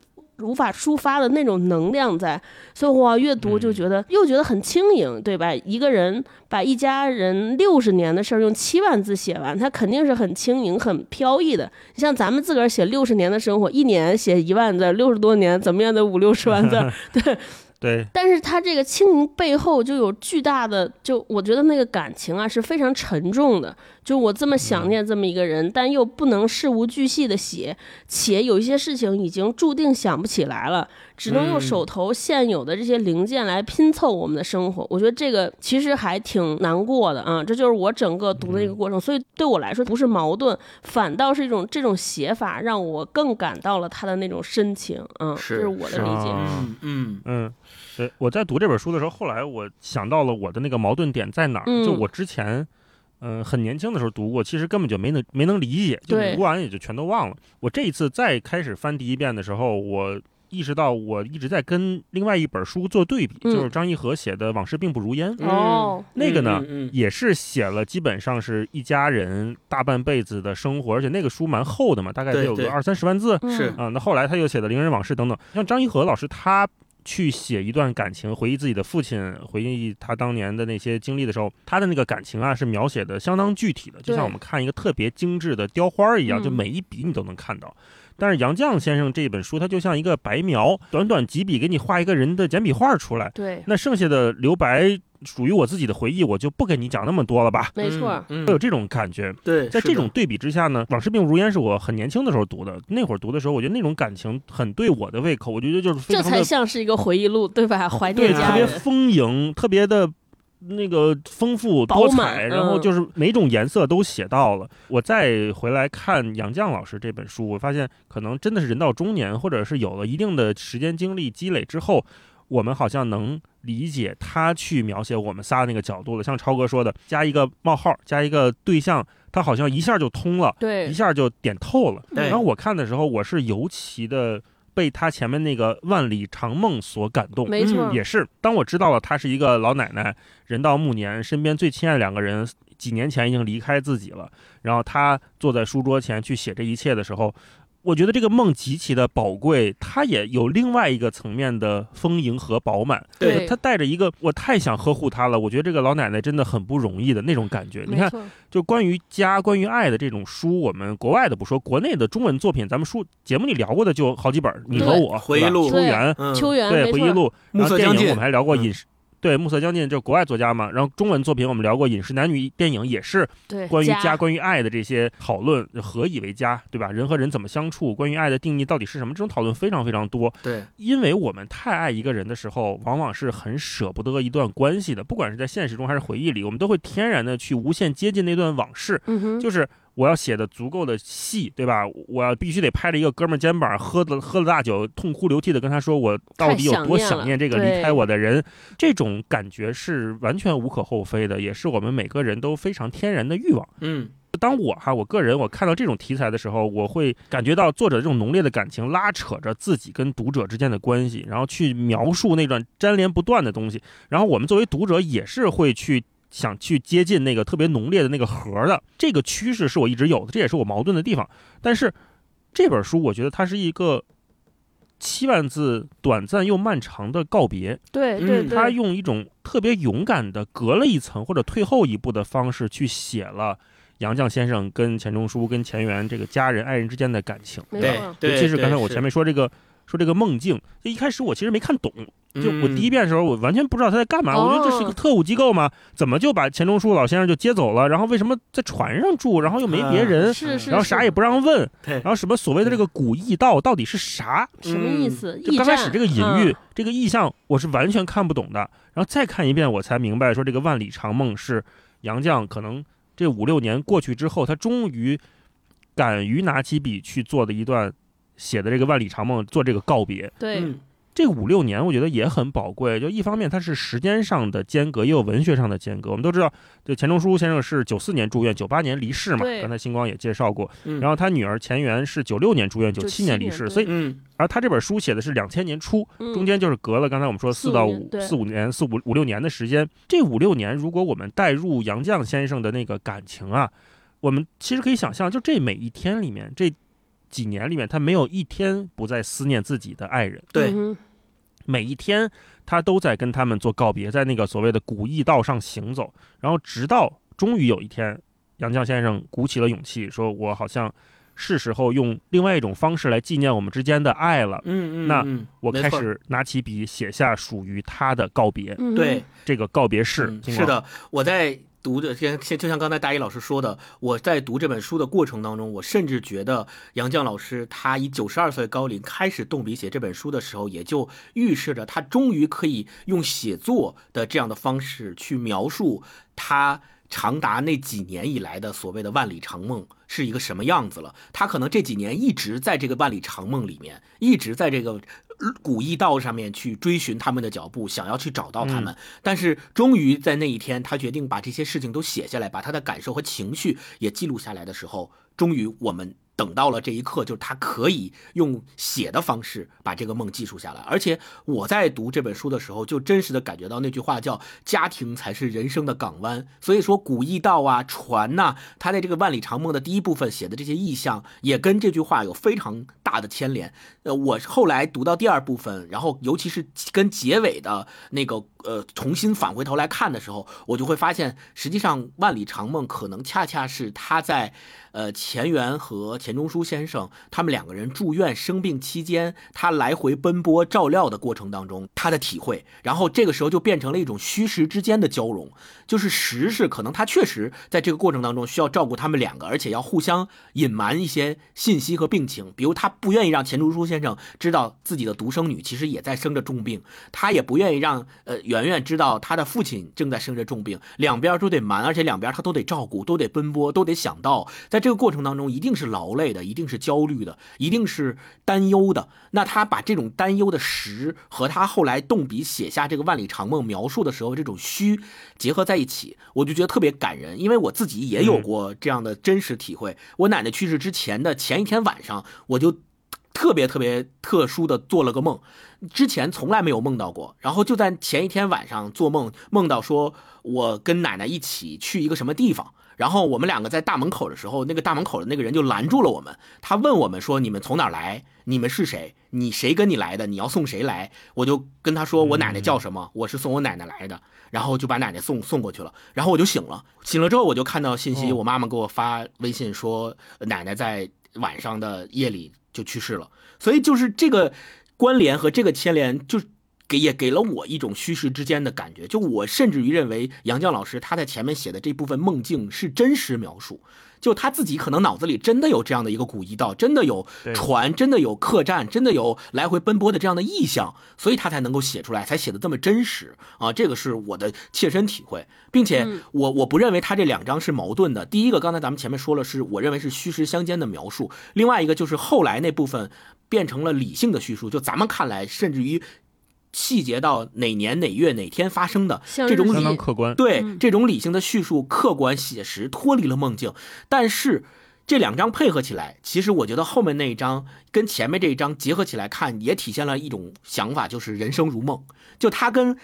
无法抒发的那种能量在，所以哇，阅读就觉得又觉得很轻盈，对吧？一个人把一家人六十年的事儿用七万字写完，他肯定是很轻盈、很飘逸的。你像咱们自个儿写六十年的生活，一年写一万字，六十多年怎么样得五六十万字，[LAUGHS] 对。对，但是他这个清明背后就有巨大的，就我觉得那个感情啊是非常沉重的。就我这么想念这么一个人，但又不能事无巨细的写，且有一些事情已经注定想不起来了，只能用手头现有的这些零件来拼凑我们的生活。我觉得这个其实还挺难过的啊，这就是我整个读的一个过程。所以对我来说不是矛盾，反倒是一种这种写法让我更感到了他的那种深情。嗯，这是我的理解。嗯嗯嗯。对，我在读这本书的时候，后来我想到了我的那个矛盾点在哪儿。就我之前，嗯，很年轻的时候读过，其实根本就没能没能理解，就读完也就全都忘了。我这一次再开始翻第一遍的时候，我意识到我一直在跟另外一本书做对比，就是张一和写的《往事并不如烟》。哦，那个呢，也是写了基本上是一家人大半辈子的生活，而且那个书蛮厚的嘛，大概得有个二三十万字。是啊，那后来他又写的《伶人往事》等等，像张一和老师他。去写一段感情，回忆自己的父亲，回忆他当年的那些经历的时候，他的那个感情啊，是描写的相当具体的，就像我们看一个特别精致的雕花一样，就每一笔你都能看到。但是杨绛先生这本书，它就像一个白描，短短几笔给你画一个人的简笔画出来。对，那剩下的留白。属于我自己的回忆，我就不跟你讲那么多了吧。没错，会有这种感觉。对，在这种对比之下呢，《往事并不如烟》是我很年轻的时候读的。那会儿读的时候，我觉得那种感情很对我的胃口。我觉得就是这才像是一个回忆录，对吧？怀念家人，特别丰盈，特别的那个丰富多彩，然后就是每种颜色都写到了。我再回来看杨绛老师这本书，我发现可能真的是人到中年，或者是有了一定的时间经历积累之后。我们好像能理解他去描写我们仨那个角度了，像超哥说的，加一个冒号，加一个对象，他好像一下就通了，对，一下就点透了。然后我看的时候，我是尤其的被他前面那个万里长梦所感动。没错，嗯也是，当我知道了她是一个老奶奶，人到暮年，身边最亲爱的两个人几年前已经离开自己了，然后她坐在书桌前去写这一切的时候，我觉得这个梦极其的宝贵，它也有另外一个层面的丰盈和饱满。对它带着一个我太想呵护它了，我觉得这个老奶奶真的很不容易的那种感觉。你看，就关于家、关于爱的这种书，我们国外的不说，国内的中文作品，咱们书节目里聊过的就好几本儿，你和我、回忆录秋园，嗯，秋园对，回忆录，暮然后电色将近影我们还聊过嗯饮食。对，暮色将近，就是国外作家嘛。然后中文作品我们聊过《饮食男女》电影，也是关于家、家关于爱的这些讨论，何以为家，对吧？人和人怎么相处，关于爱的定义到底是什么？这种讨论非常非常多。对，因为我们太爱一个人的时候，往往是很舍不得一段关系的，不管是在现实中还是回忆里，我们都会天然的去无限接近那段往事。嗯哼，就是我要写的足够的细，对吧？我要必须得拍着一个哥们儿肩膀，喝了喝了大酒，痛哭流涕的跟他说，我到底有多想念了想念这个离开我的人。这种感觉是完全无可厚非的，也是我们每个人都非常天然的欲望。嗯，当我哈，我个人我看到这种题材的时候，我会感觉到作者这种浓烈的感情拉扯着自己跟读者之间的关系，然后去描述那段粘连不断的东西。然后我们作为读者也是会去想去接近那个特别浓烈的那个核的。这个趋势是我一直有的，这也是我矛盾的地方。但是这本书，我觉得它是一个七万字短暂又漫长的告别。嗯对对对，他用一种特别勇敢的隔了一层或者退后一步的方式去写了杨绛先生跟钱钟书跟钱媛这个家人爱人之间的感情。对没错，尤其是刚才我前面说这个说这个梦境，就一开始我其实没看懂，就我嗯第一遍的时候我完全不知道他在干嘛，哦我觉得这是一个特务机构吗？怎么就把钱钟书老先生就接走了？然后为什么在船上住？然后又没别人？是是，是然后啥也不让问，然后什么所谓的这个古驿道到底是啥？什么意思？就刚开始这个隐喻、嗯这个意象，我是完全看不懂的。然后再看一遍，我才明白说这个万里长梦是杨绛可能这五六年过去之后，他终于敢于拿起笔去做的一段写的这个万里长梦，做这个告别。对，嗯这五六年我觉得也很宝贵，就一方面它是时间上的间隔，也有文学上的间隔。我们都知道，就钱钟书先生是九四年住院，九八年离世嘛，刚才星光也介绍过。嗯然后他女儿钱媛是九六年住院，九七年离世，所以嗯而他这本书写的是两千年初，嗯中间就是隔了刚才我们说四四到五四五年四五五六年的时间。这五六年，如果我们带入杨绛先生的那个感情啊，我们其实可以想象，就这每一天里面，这几年里面，他没有一天不在思念自己的爱人，对，每一天他都在跟他们做告别，在那个所谓的古驿道上行走，然后直到终于有一天，杨绛先生鼓起了勇气，说：“我好像是时候用另外一种方式来纪念我们之间的爱了。”嗯嗯，那嗯我开始拿起笔写下属于他的告别。对，这个告别式嗯，是的，我在读的，像像就像刚才大一老师说的，我在读这本书的过程当中，我甚至觉得杨绛老师他以九十二岁高龄开始动笔写这本书的时候，也就预示着他终于可以用写作的这样的方式去描述他。长达那几年以来的所谓的万里长梦是一个什么样子了？他可能这几年一直在这个万里长梦里面，一直在这个呃古驿道上面去追寻他们的脚步，想要去找到他们。但是终于在那一天，他决定把这些事情都写下来，把他的感受和情绪也记录下来的时候，终于我们等到了这一刻，就是他可以用写的方式把这个梦记述下来。而且我在读这本书的时候，就真实的感觉到那句话叫“家庭才是人生的港湾”。所以说，古驿道啊、船呐、他在这个万里长梦的第一部分写的这些意象，也跟这句话有非常大的牵连。呃，我后来读到第二部分，然后尤其是跟结尾的那个呃重新返回头来看的时候，我就会发现，实际上万里长梦可能恰恰是他在呃前缘和钱钟书先生他们两个人住院生病期间，他来回奔波照料的过程当中他的体会，然后这个时候就变成了一种虚实之间的交融，就是实是可能他确实在这个过程当中需要照顾他们两个，而且要互相隐瞒一些信息和病情，比如他不愿意让钱钟书先生知道自己的独生女其实也在生着重病，他也不愿意让呃圆圆知道他的父亲正在生着重病，两边都得瞒，而且两边他都得照顾，都得奔波，都得想到，在这个过程当中一定是劳累的，一定是焦虑的，一定是担忧的。那他把这种担忧的实和他后来动笔写下这个万里长梦描述的时候这种虚结合在一起，我就觉得特别感人，因为我自己也有过这样的真实体会。我奶奶去世之前的前一天晚上，我就特别特别特殊的做了个梦，之前从来没有梦到过。然后就在前一天晚上做梦，梦到说我跟奶奶一起去一个什么地方。然后我们两个在大门口的时候，那个大门口的那个人就拦住了我们。他问我们说：“你们从哪儿来？你们是谁？你谁跟你来的？你要送谁来？”我就跟他说：“我奶奶叫什么？我是送我奶奶来的。”然后就把奶奶送送过去了。然后我就醒了，醒了之后我就看到信息，我妈妈给我发微信说奶奶在晚上的夜里就去世了。所以就是这个关联和这个牵连，就。给也给了我一种虚实之间的感觉，就我甚至于认为杨绛老师他在前面写的这部分梦境是真实描述，就他自己可能脑子里真的有这样的一个古驿道，真的有船，真的有客栈，真的有来回奔波的这样的意象，所以他才能够写出来，才写的这么真实啊！这个是我的切身体会，并且我我不认为他这两章是矛盾的。第一个，刚才咱们前面说了，是我认为是虚实相间的描述；另外一个就是后来那部分变成了理性的叙述，就咱们看来，甚至于。细节到哪年哪月哪天发生的这种相当客观，对这种理性的叙述，客观写实，脱离了梦境。但是这两章配合起来，其实我觉得后面那一章跟前面这一章结合起来看，也体现了一种想法，就是人生如梦。就他跟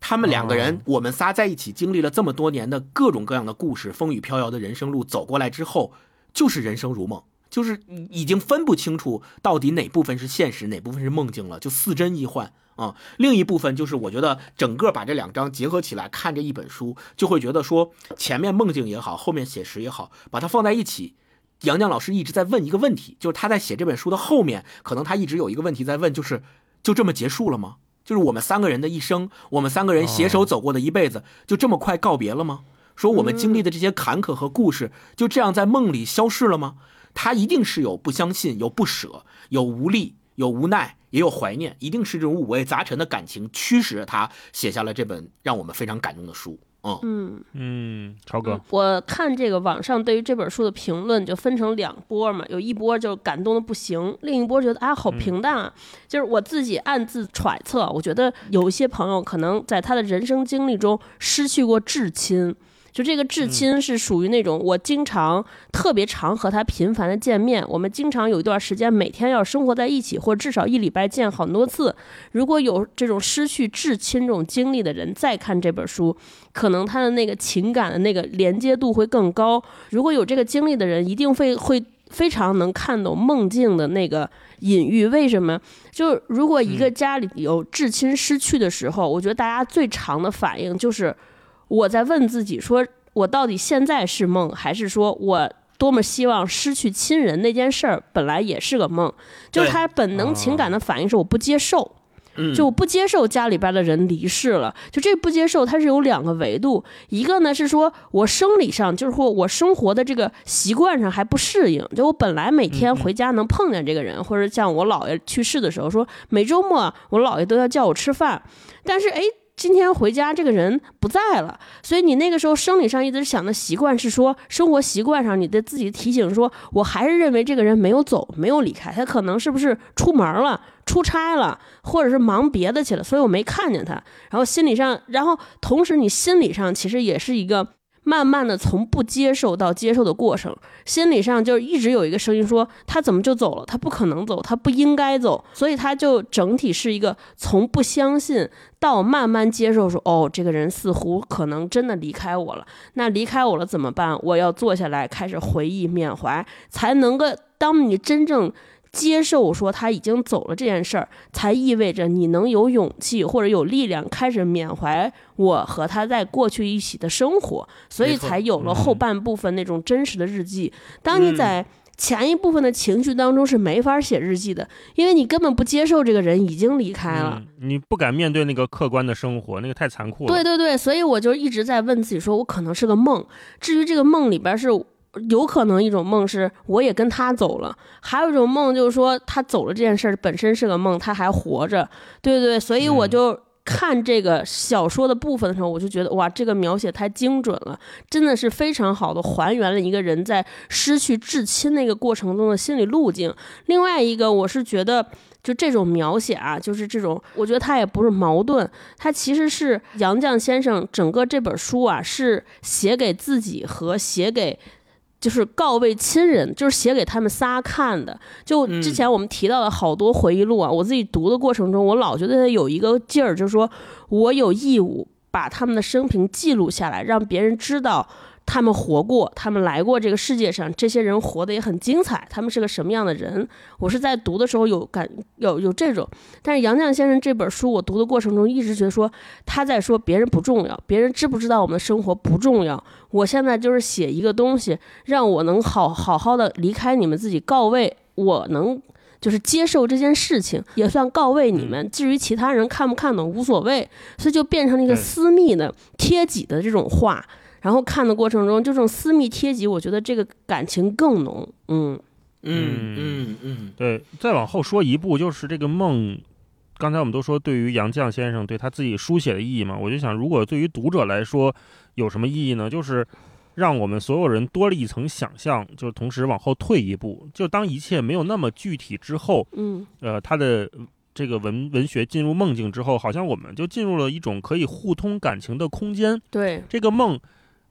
他们两个人，我们仨在一起经历了这么多年的各种各样的故事，风雨飘摇的人生路走过来之后，就是人生如梦，就是已经分不清楚到底哪部分是现实，哪部分是梦境了，就似真亦幻。啊，另一部分就是我觉得整个把这两章结合起来看这一本书，就会觉得说前面梦境也好，后面写实也好，把它放在一起。杨绛老师一直在问一个问题，就是他在写这本书的后面，可能他一直有一个问题在问，就是就这么结束了吗？就是我们三个人的一生，我们三个人携手走过的一辈子，就这么快告别了吗？说我们经历的这些坎坷和故事，就这样在梦里消逝了吗？他一定是有不相信，有不舍，有无力。有无奈，也有怀念，一定是这种五味杂陈的感情驱使着他写下了这本让我们非常感动的书。嗯嗯嗯，超哥，我看这个网上对于这本书的评论就分成两波嘛，有一波就感动的不行，另一波觉得啊好平淡啊。就是我自己暗自揣测，我觉得有一些朋友可能在他的人生经历中失去过至亲。就这个至亲是属于那种我经常特别常和他频繁的见面，我们经常有一段时间每天要生活在一起，或者至少一礼拜见很多次。如果有这种失去至亲这种经历的人再看这本书，可能他的那个情感的那个连接度会更高。如果有这个经历的人，一定会会非常能看懂梦境的那个隐喻。为什么？就如果一个家里有至亲失去的时候，我觉得大家最长的反应就是。我在问自己：说我到底现在是梦，还是说我多么希望失去亲人那件事儿本来也是个梦？就是他本能情感的反应是我不接受，就我不接受家里边的人离世了。就这不接受，它是有两个维度，一个呢是说我生理上，就是说我生活的这个习惯上还不适应。就我本来每天回家能碰见这个人，或者像我姥爷去世的时候，说每周末我姥爷都要叫我吃饭，但是哎。今天回家，这个人不在了，所以你那个时候生理上一直想的习惯是说，生活习惯上你的自己提醒说，我还是认为这个人没有走，没有离开，他可能是不是出门了、出差了，或者是忙别的去了，所以我没看见他。然后心理上，然后同时你心理上其实也是一个。慢慢的从不接受到接受的过程，心理上就一直有一个声音说他怎么就走了？他不可能走，他不应该走，所以他就整体是一个从不相信到慢慢接受，说哦，这个人似乎可能真的离开我了。那离开我了怎么办？我要坐下来开始回忆缅怀，才能够当你真正。接受说他已经走了这件事儿，才意味着你能有勇气或者有力量开始缅怀我和他在过去一起的生活，所以才有了后半部分那种真实的日记。当你在前一部分的情绪当中是没法写日记的，因为你根本不接受这个人已经离开了，你不敢面对那个客观的生活，那个太残酷了。对对对，所以我就一直在问自己，说我可能是个梦。至于这个梦里边是。有可能一种梦是我也跟他走了，还有一种梦就是说他走了这件事本身是个梦，他还活着，对对对，所以我就看这个小说的部分的时候，我就觉得哇，这个描写太精准了，真的是非常好的还原了一个人在失去至亲那个过程中的心理路径。另外一个，我是觉得就这种描写啊，就是这种，我觉得他也不是矛盾，他其实是杨绛先生整个这本书啊，是写给自己和写给。就是告慰亲人，就是写给他们仨看的。就之前我们提到的好多回忆录啊，我自己读的过程中，我老觉得有一个劲儿，就是说我有义务把他们的生平记录下来，让别人知道。他们活过，他们来过这个世界上，这些人活得也很精彩。他们是个什么样的人？我是在读的时候有感，有有这种。但是杨绛先生这本书，我读的过程中一直觉得说他在说别人不重要，别人知不知道我们的生活不重要。我现在就是写一个东西，让我能好好好的离开你们自己告慰，我能就是接受这件事情，也算告慰你们。至于其他人看不看懂无所谓，所以就变成了一个私密的贴己的这种话。然后看的过程中，就这种私密贴集，我觉得这个感情更浓。嗯嗯嗯嗯，对。再往后说一步，就是这个梦。刚才我们都说，对于杨绛先生对他自己书写的意义嘛，我就想，如果对于读者来说有什么意义呢？就是让我们所有人多了一层想象，就是同时往后退一步，就当一切没有那么具体之后，嗯，呃，他的这个文文学进入梦境之后，好像我们就进入了一种可以互通感情的空间。对，这个梦。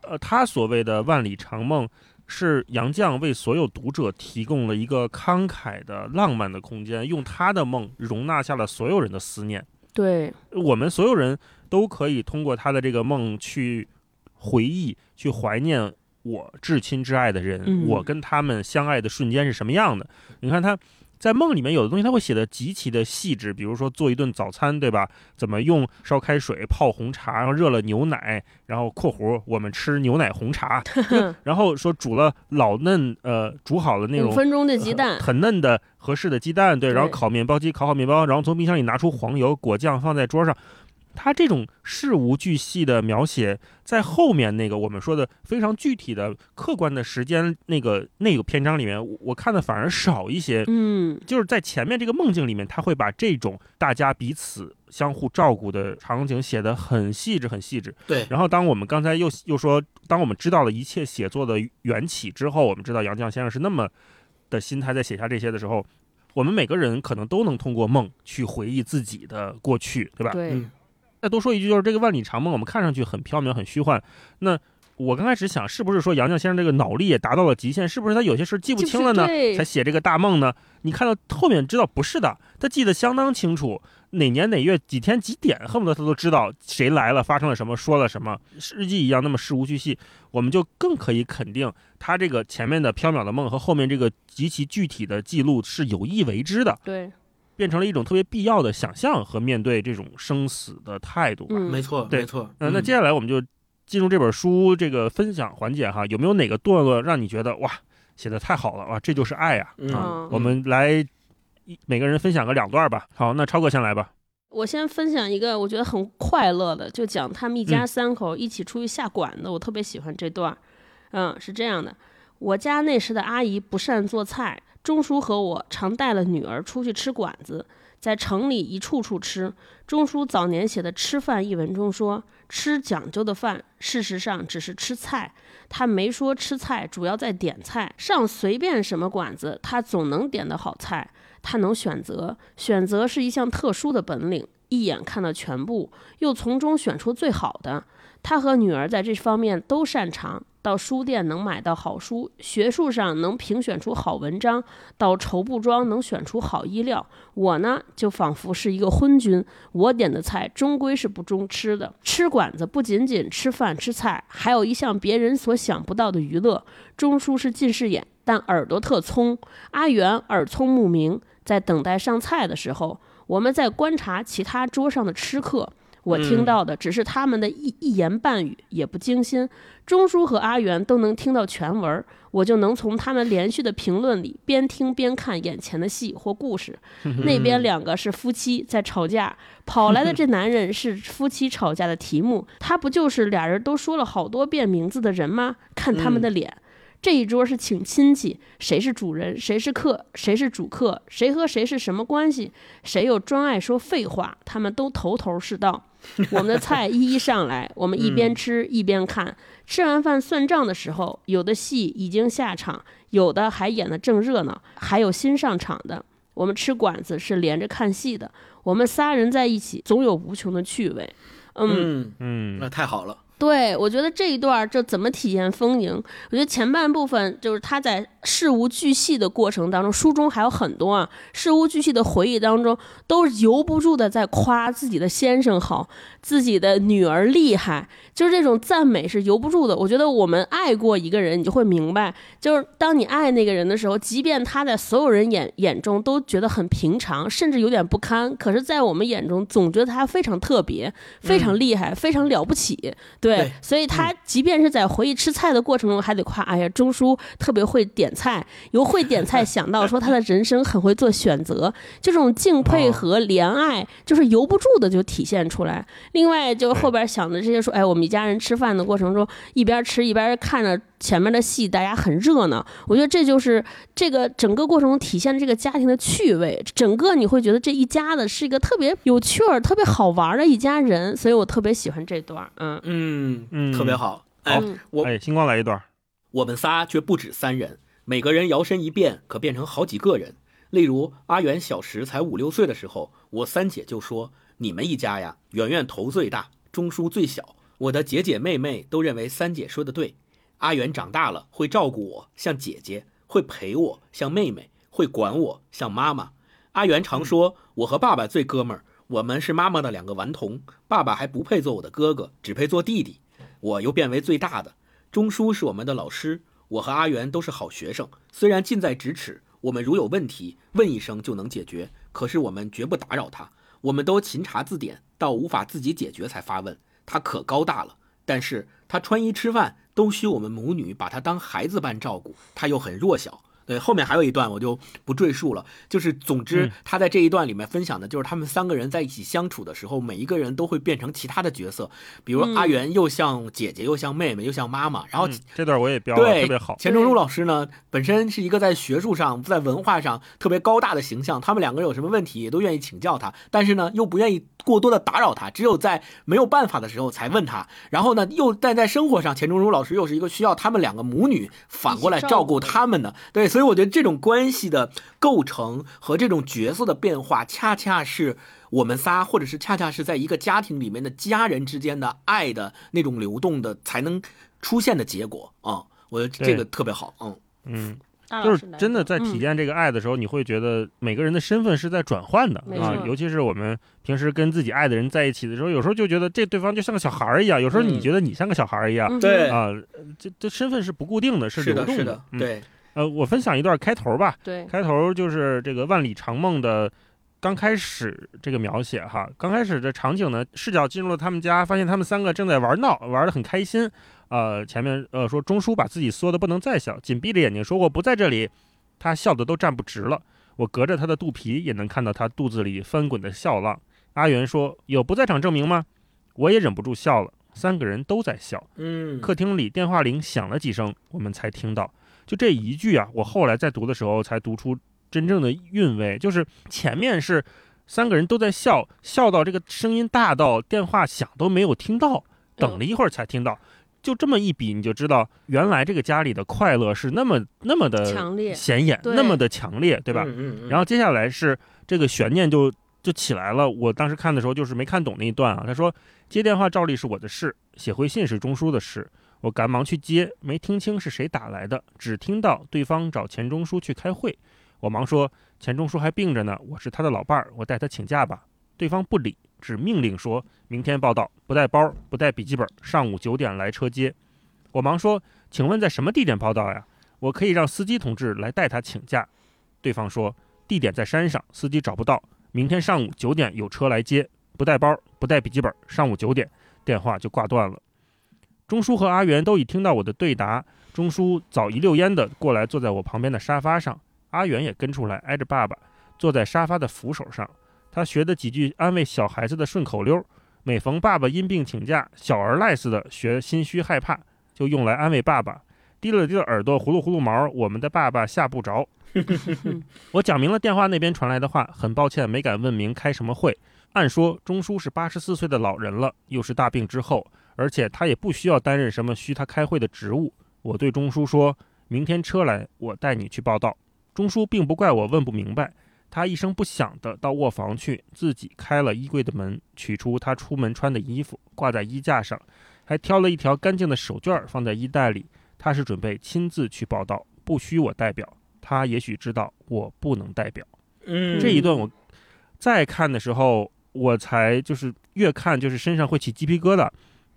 呃，他所谓的万里长梦，是杨绛为所有读者提供了一个慷慨的浪漫的空间，用他的梦容纳下了所有人的思念。对，我们所有人都可以通过他的这个梦去回忆、去怀念我至亲至爱的人，我跟他们相爱的瞬间是什么样的。你看他。在梦里面，有的东西他会写的极其的细致，比如说做一顿早餐，对吧？怎么用烧开水泡红茶，然后热了牛奶，然后（括弧）我们吃牛奶红茶，[LAUGHS] 然后说煮了老嫩呃煮好了那种五分钟的鸡蛋，很嫩的合适的鸡蛋，对，然后烤面包机烤好面包，然后从冰箱里拿出黄油果酱放在桌上。他这种事无巨细的描写，在后面那个我们说的非常具体的、客观的时间那个那个篇章里面，我看的反而少一些。嗯，就是在前面这个梦境里面，他会把这种大家彼此相互照顾的场景写得很细致、很细致。对。然后，当我们刚才又又说，当我们知道了一切写作的缘起之后，我们知道杨绛先生是那么的心态在写下这些的时候，我们每个人可能都能通过梦去回忆自己的过去，对吧？对。再多说一句，就是这个万里长梦，我们看上去很缥缈、很虚幻。那我刚开始想，是不是说杨绛先生这个脑力也达到了极限？是不是他有些事记不清了呢？才写这个大梦呢？你看到后面知道不是的，他记得相当清楚，哪年哪月几天几点，恨不得他都知道谁来了，发生了什么，说了什么，日记一样那么事无巨细。我们就更可以肯定，他这个前面的缥缈的梦和后面这个极其具体的记录是有意为之的。对。变成了一种特别必要的想象和面对这种生死的态度。嗯，没错，没错。嗯，那接下来我们就进入这本书这个分享环节哈。有没有哪个段落让你觉得哇，写的太好了哇，这就是爱呀？啊，我们来每个人分享个两段吧。好，那超哥先来吧。我先分享一个我觉得很快乐的，就讲他们一家三口一起出去下馆子，我特别喜欢这段。嗯，是这样的，我家那时的阿姨不善做菜。钟叔和我常带了女儿出去吃馆子，在城里一处处吃。钟叔早年写的《吃饭》一文中说：“吃讲究的饭，事实上只是吃菜。他没说吃菜主要在点菜，上随便什么馆子，他总能点的好菜。他能选择，选择是一项特殊的本领，一眼看到全部，又从中选出最好的。他和女儿在这方面都擅长。”到书店能买到好书，学术上能评选出好文章，到绸布庄能选出好衣料。我呢，就仿佛是一个昏君，我点的菜终归是不中吃的。吃馆子不仅仅吃饭吃菜，还有一项别人所想不到的娱乐。钟叔是近视眼，但耳朵特聪。阿元耳聪目明，在等待上菜的时候，我们在观察其他桌上的吃客。我听到的只是他们的一一言半语，也不精心。钟叔和阿元都能听到全文，我就能从他们连续的评论里边听边看眼前的戏或故事。那边两个是夫妻在吵架，跑来的这男人是夫妻吵架的题目，他不就是俩人都说了好多遍名字的人吗？看他们的脸。这一桌是请亲戚，谁是主人，谁是客，谁是主客，谁和谁是什么关系？谁又专爱说废话？他们都头头是道。[LAUGHS] 我们的菜一一上来，我们一边吃一边看。吃完饭算账的时候，有的戏已经下场，有的还演得正热闹，还有新上场的。我们吃馆子是连着看戏的，我们仨人在一起，总有无穷的趣味。嗯嗯，那太好了。对，我觉得这一段儿就怎么体现丰盈？我觉得前半部分就是他在事无巨细的过程当中，书中还有很多啊，事无巨细的回忆当中，都由不住的在夸自己的先生好，自己的女儿厉害，就是这种赞美是由不住的。我觉得我们爱过一个人，你就会明白，就是当你爱那个人的时候，即便他在所有人眼眼中都觉得很平常，甚至有点不堪，可是，在我们眼中总觉得他非常特别、非常厉害、非常了不起。对，对所以他即便是在回忆吃菜的过程中，还得夸，哎呀，钟叔特别会点菜，由会点菜想到说他的人生很会做选择，这种敬佩和怜爱，就是由不住的就体现出来。另外，就后边想的这些说，哎，我们一家人吃饭的过程中，一边吃一边看着前面的戏，大家很热闹。我觉得这就是这个整个过程中体现这个家庭的趣味，整个你会觉得这一家子是一个特别有趣儿、特别好玩儿的一家人，所以我特别喜欢这段儿。嗯嗯嗯特别好。哎，嗯我哎，星光来一段。我们仨却不止三人，每个人摇身一变，可变成好几个人。例如阿元小时才五六岁的时候，我三姐就说：“你们一家呀，圆圆头最大，钟叔最小。”我的姐姐妹妹都认为三姐说的对。阿元长大了会照顾我，像姐姐；会陪我，像妹妹；会管我，像妈妈。阿元常说：“我和爸爸最哥们儿，我们是妈妈的两个顽童，爸爸还不配做我的哥哥，只配做弟弟。”我又变为最大的。钟叔是我们的老师，我和阿元都是好学生。虽然近在咫尺，我们如有问题问一声就能解决，可是我们绝不打扰他。我们都勤查字典，到无法自己解决才发问。他可高大了，但是他穿衣吃饭都需我们母女把她当孩子般照顾，她又很弱小。对，后面还有一段我就不赘述了。就是总之嗯，他在这一段里面分享的就是他们三个人在一起相处的时候，每一个人都会变成其他的角色，比如嗯阿元又像姐姐，又像妹妹，又像妈妈，然后嗯这段我也标了，对，特别好。钱钟书老师呢，本身是一个在学术上、在文化上特别高大的形象，他们两个人有什么问题也都愿意请教他，但是呢，又不愿意过多的打扰他，只有在没有办法的时候才问他。然后呢，又但在生活上，钱钟书老师又是一个需要他们两个母女反过来照顾他们的，对，所以我觉得这种关系的构成和这种角色的变化，恰恰是我们仨，或者是恰恰是在一个家庭里面的家人之间的爱的那种流动的才能出现的结果啊、我觉得这个特别好，嗯。嗯，就是真的在嗯体验这个爱的时候，你会觉得每个人的身份是在转换的。啊尤其是我们平时跟自己爱的人在一起的时候，有时候就觉得这对方就像个小孩儿一样，有时候你嗯觉得你像个小孩儿一样。嗯对啊，这这身份是不固定的，是的，流动是的，嗯，对，呃，我分享一段开头吧。对，开头就是这个万里长梦的刚开始这个描写哈，刚开始的场景呢，视角进入了他们家，发现他们三个正在玩闹，玩得很开心。呃，前面呃说钟叔把自己缩得不能再小，紧闭着眼睛说：“我不在这里。”他笑得都站不直了。我隔着他的肚皮也能看到他肚子里翻滚的笑浪。阿元说：“有不在场证明吗？”我也忍不住笑了。三个人都在笑。嗯，客厅里电话铃响了几声，我们才听到。就这一句啊，我后来在读的时候才读出真正的韵味，就是前面是三个人都在笑，笑到这个声音大到电话响都没有听到，等了一会儿才听到。就这么一比，你就知道原来这个家里的快乐是那么那么的强烈，显眼，那么的强烈，对吧？嗯嗯嗯，然后接下来是这个悬念就就起来了。我当时看的时候就是没看懂那一段啊。他说接电话照例是我的事，写回信是钟书的事。我赶忙去接，没听清是谁打来的，只听到对方找钱钟书去开会。我忙说钱钟书还病着呢，我是他的老伴儿，我代他请假吧。对方不理，只命令说明天报道，不带包，不带笔记本，上午九点来车接。我忙说，请问在什么地点报道呀？我可以让司机同志来代他请假。对方说。地点在山上，司机找不到。明天上午九点有车来接，不带包，不带笔记本。上午九点，电话就挂断了。钟叔和阿元都已听到我的对答，钟叔早一溜烟的过来坐在我旁边的沙发上，阿元也跟出来挨着爸爸，坐在沙发的扶手上。他学的几句安慰小孩子的顺口溜，每逢爸爸因病请假，小儿赖似的学心虚害怕，就用来安慰爸爸。滴了滴了耳朵，呼噜呼噜毛，我们的爸爸吓不着。我讲明了电话那边传来的话，很抱歉没敢问明开什么会。按说钟叔是八十四岁的老人了，又是大病之后，而且他也不需要担任什么需他开会的职务。我对钟叔说：“明天车来，我带你去报道。”钟叔并不怪我问不明白，他一声不响地到卧房去，自己开了衣柜的门，取出他出门穿的衣服，挂在衣架上，还挑了一条干净的手绢儿放在衣袋里。他是准备亲自去报道，不需我代表。他也许知道我不能代表。嗯，这一段我再看的时候，我才就是越看就是身上会起鸡皮疙瘩。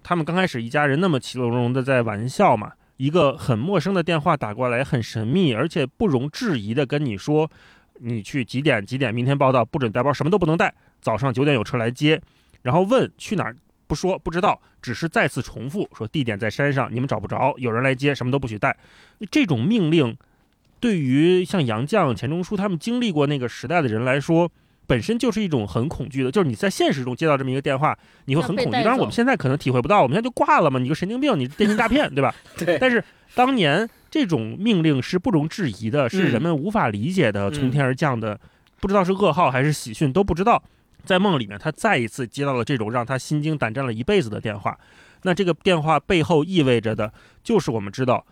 他们刚开始一家人那么其乐融融的在玩笑嘛，一个很陌生的电话打过来，很神秘，而且不容置疑的跟你说，你去几点几点，明天报道，不准带包，什么都不能带，早上九点有车来接，然后问去哪儿，不说不知道，只是再次重复说地点在山上，你们找不着，有人来接，什么都不许带。这种命令，对于像杨绛、钱钟书他们经历过那个时代的人来说，本身就是一种很恐惧的。就是你在现实中接到这么一个电话，你会很恐惧。当然，我们现在可能体会不到，我们现在就挂了嘛，你个神经病，你电信诈骗，对吧？[LAUGHS] 对。但是当年这种命令是不容置疑的，是人们无法理解的，从天而降的，不知道是噩耗还是喜讯，都不知道。在梦里面，他再一次接到了这种让他心惊胆战了一辈子的电话。那这个电话背后意味着的，就是我们知道。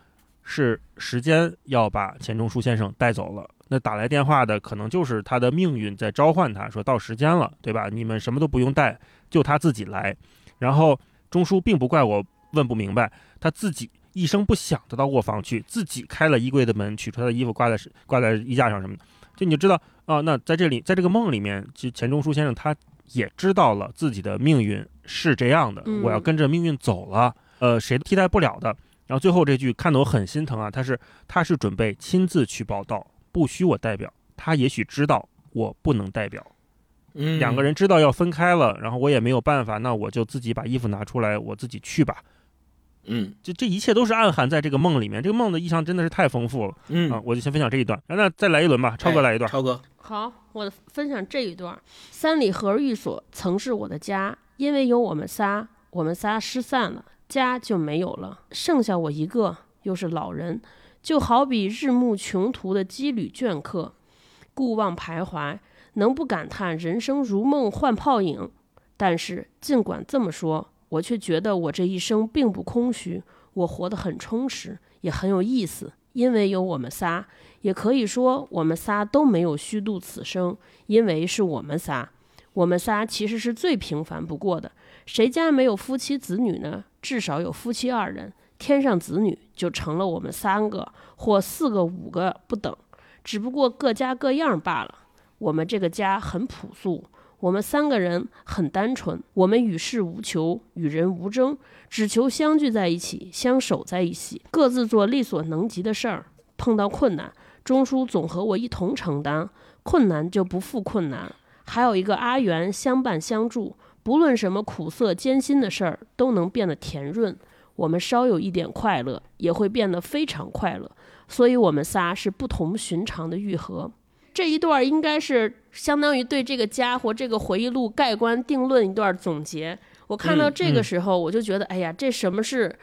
是时间要把钱钟书先生带走了。那打来电话的可能就是他的命运在召唤他，说到时间了，对吧？你们什么都不用带，就他自己来。然后钟书并不怪我问不明白，他自己一声不响的到卧房去，自己开了衣柜的门，取出他的衣服挂在挂在衣架上什么的。就你就知道啊，那在这里，在这个梦里面，其实钱钟书先生他也知道了自己的命运是这样的，我要跟着命运走了，呃，谁都替代不了的。然后最后这句看得我很心疼啊！他是他是准备亲自去报道，不需我代表。他也许知道我不能代表，嗯，两个人知道要分开了，然后我也没有办法，那我就自己把衣服拿出来，我自己去吧。嗯，这这一切都是暗含在这个梦里面，这个梦的意象真的是太丰富了。嗯啊，我就先分享这一段，那再来一轮吧，超哥来一段。超哥，好，我分享这一段。三里河寓所曾是我的家，因为有我们仨，我们仨失散了。家就没有了，剩下我一个，又是老人，就好比日暮穷途的羁旅倦客，顾望徘徊，能不感叹人生如梦幻泡影？但是尽管这么说，我却觉得我这一生并不空虚，我活得很充实，也很有意思，因为有我们仨。也可以说，我们仨都没有虚度此生，因为是我们仨。我们仨其实是最平凡不过的，谁家没有夫妻子女呢？至少有夫妻二人，天上子女，就成了我们三个或四个、五个不等，只不过各家各样罢了。我们这个家很朴素，我们三个人很单纯，我们与世无求，与人无争，只求相聚在一起，相守在一起，各自做力所能及的事儿。碰到困难，钟叔总和我一同承担，困难就不负困难。还有一个阿元相伴相助。不论什么苦涩艰辛的事儿，都能变得甜润。我们稍有一点快乐，也会变得非常快乐。所以，我们仨是不同寻常的愈合。这一段应该是相当于对这个家伙这个回忆录盖棺定论一段总结。我看到这个时候，我就觉得，哎呀，这什么是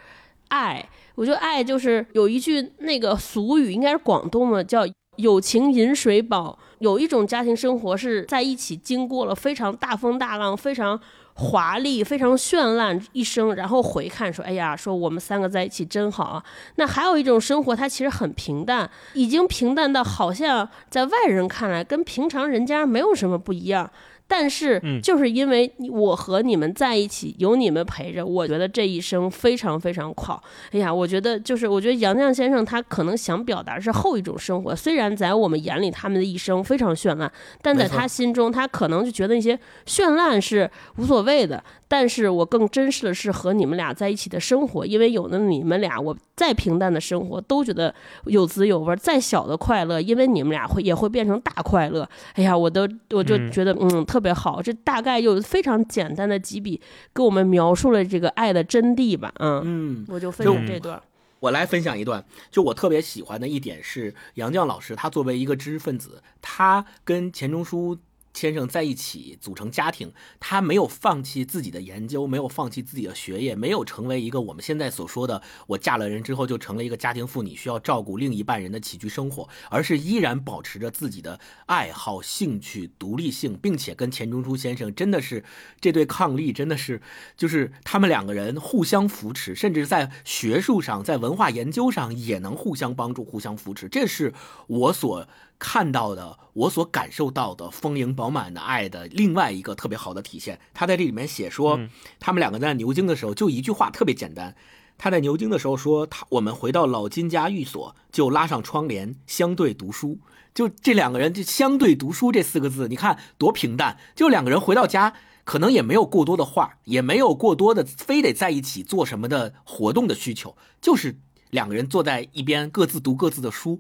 爱？我觉得爱就是有一句那个俗语，应该是广东的，叫“友情饮水饱”。有一种家庭生活是在一起，经过了非常大风大浪、非常华丽、非常绚烂一生，然后回看说：“哎呀，说我们三个在一起真好啊。”那还有一种生活，它其实很平淡，已经平淡到好像在外人看来跟平常人家没有什么不一样。但是，就是因为我和你们在一起，有你们陪着，我觉得这一生非常非常好。哎呀，我觉得就是，我觉得杨绛先生他可能想表达是后一种生活。虽然在我们眼里他们的一生非常绚烂，但在他心中，他可能就觉得那些绚烂是无所谓的。但是我更珍视的是和你们俩在一起的生活，因为有了你们俩，我再平淡的生活都觉得有滋有味；再小的快乐，因为你们俩会也会变成大快乐。哎呀，我都我就觉得嗯特别好。这大概就非常简单的几笔给我们描述了这个爱的真谛吧。嗯嗯，我就分享这段。我来分享一段，就我特别喜欢的一点是杨绛老师，他作为一个知识分子，他跟钱钟书。先生在一起组成家庭，他没有放弃自己的研究，没有放弃自己的学业，没有成为一个我们现在所说的我嫁了人之后就成了一个家庭妇女，需要照顾另一半人的起居生活，而是依然保持着自己的爱好、兴趣、独立性，并且跟钱钟书先生真的是这对伉俪，真的是就是他们两个人互相扶持，甚至在学术上、在文化研究上也能互相帮助、互相扶持，这是我所。看到的，我所感受到的丰盈饱满的爱的另外一个特别好的体现。他在这里面写说，嗯他们两个在牛津的时候，就一句话特别简单。他在牛津的时候说，他我们回到老金家寓所，就拉上窗帘，相对读书。就这两个人就相对读书这四个字，你看多平淡。就两个人回到家，可能也没有过多的话，也没有过多的非得在一起做什么的活动的需求，就是两个人坐在一边各自读各自的书，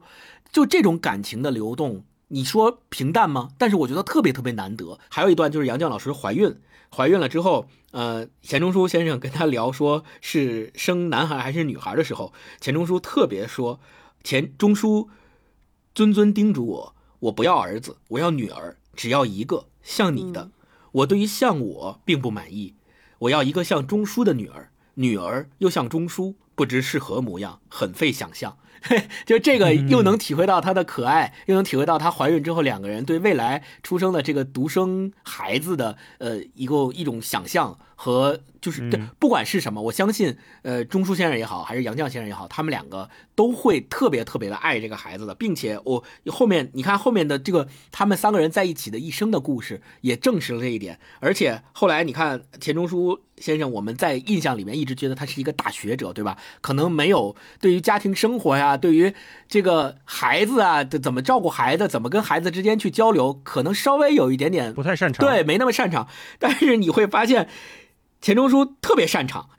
就这种感情的流动，你说平淡吗？但是我觉得特别特别难得。还有一段就是杨绛老师怀孕，怀孕了之后，呃，钱钟书先生跟他聊说是生男孩还是女孩的时候，钱钟书特别说，钱钟书谆谆叮嘱我，我不要儿子，我要女儿，只要一个像你的。我对于像我并不满意，我要一个像钟书的女儿，女儿又像钟书，不知是何模样，很费想象。就这个又能体会到她的可爱，又能体会到她怀孕之后两个人对未来出生的这个独生孩子的呃一个一种想象和就是不管是什么，我相信呃钟书先生也好，还是杨绛先生也好，他们两个都会特别特别的爱这个孩子的，并且我后面你看后面的这个他们三个人在一起的一生的故事也证实了这一点，而且后来你看钱钟书先生，我们在印象里面一直觉得他是一个大学者，对吧？可能没有对于家庭生活呀，对于这个孩子啊，怎么照顾孩子，怎么跟孩子之间去交流，可能稍微有一点点不太擅长。对，没那么擅长。但是你会发现，钱钟书特别擅长。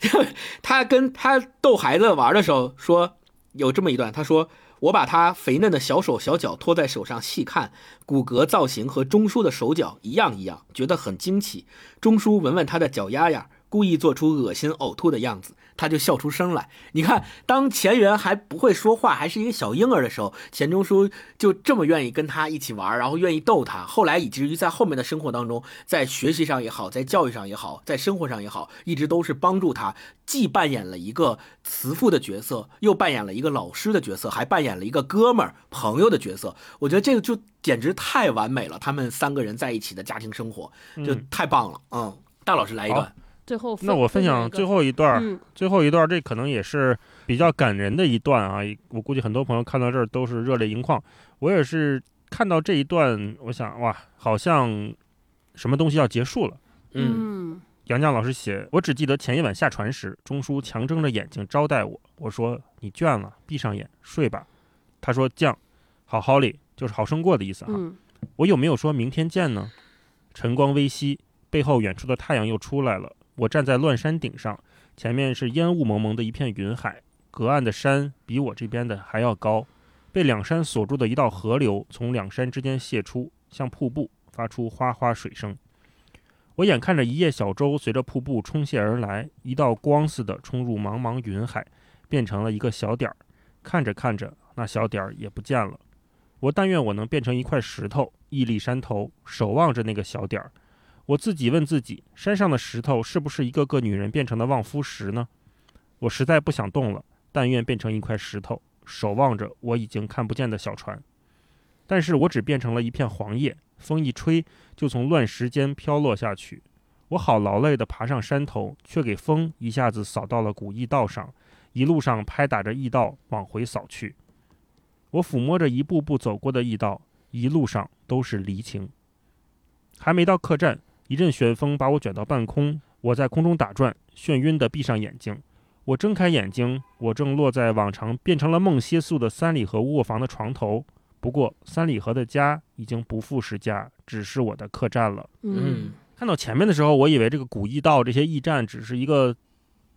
他跟他逗孩子玩的时候说，有这么一段，他说：“我把他肥嫩的小手小脚托在手上细看，骨骼造型和钟书的手脚一样一样，觉得很惊奇。钟书闻闻他的脚丫丫。”故意做出恶心呕吐的样子，他就笑出声来。你看，当钱媛还不会说话，还是一个小婴儿的时候，钱钟书就这么愿意跟他一起玩，然后愿意逗他。后来以至于在后面的生活当中，在学习上也好，在教育上也好，在生活上也好，一直都是帮助他，既扮演了一个慈父的角色，又扮演了一个老师的角色，还扮演了一个哥们儿、朋友的角色。我觉得这个就简直太完美了，他们三个人在一起的家庭生活就太棒了。嗯，大老师来一段。最后那我分享最后一段，嗯、最后一段，这可能也是比较感人的一段啊！我估计很多朋友看到这儿都是热泪盈眶。我也是看到这一段，我想哇，好像什么东西要结束了。嗯，杨绛老师写，我只记得前一晚下船时，钟书强睁着眼睛招待我。我说你倦了，闭上眼睡吧。他说绛，好好哩，就是好生过的意思啊。嗯、我有没有说明天见呢？晨光微熹，背后远处的太阳又出来了。我站在乱山顶上，前面是烟雾蒙蒙的一片云海，隔岸的山比我这边的还要高，被两山锁住的一道河流从两山之间泄出，像瀑布，发出哗哗水声。我眼看着一叶小舟随着瀑布冲泻而来，一道光似的冲入茫茫云海，变成了一个小点儿。看着看着，那小点儿也不见了。我但愿我能变成一块石头，屹立山头，守望着那个小点儿。我自己问自己：山上的石头是不是一个个女人变成的望夫石呢？我实在不想动了，但愿变成一块石头，守望着我已经看不见的小船。但是我只变成了一片黄叶，风一吹就从乱石间飘落下去。我好劳累地爬上山头，却给风一下子扫到了古驿道上，一路上拍打着驿道往回扫去。我抚摸着一步步走过的驿道，一路上都是离情。还没到客栈。一阵旋风把我卷到半空，我在空中打转，眩晕的闭上眼睛。我睁开眼睛，我正落在往常变成了梦歇宿的三里河卧房的床头。不过，三里河的家已经不复是家，只是我的客栈了。嗯，看到前面的时候，我以为这个古驿道这些驿站只是一个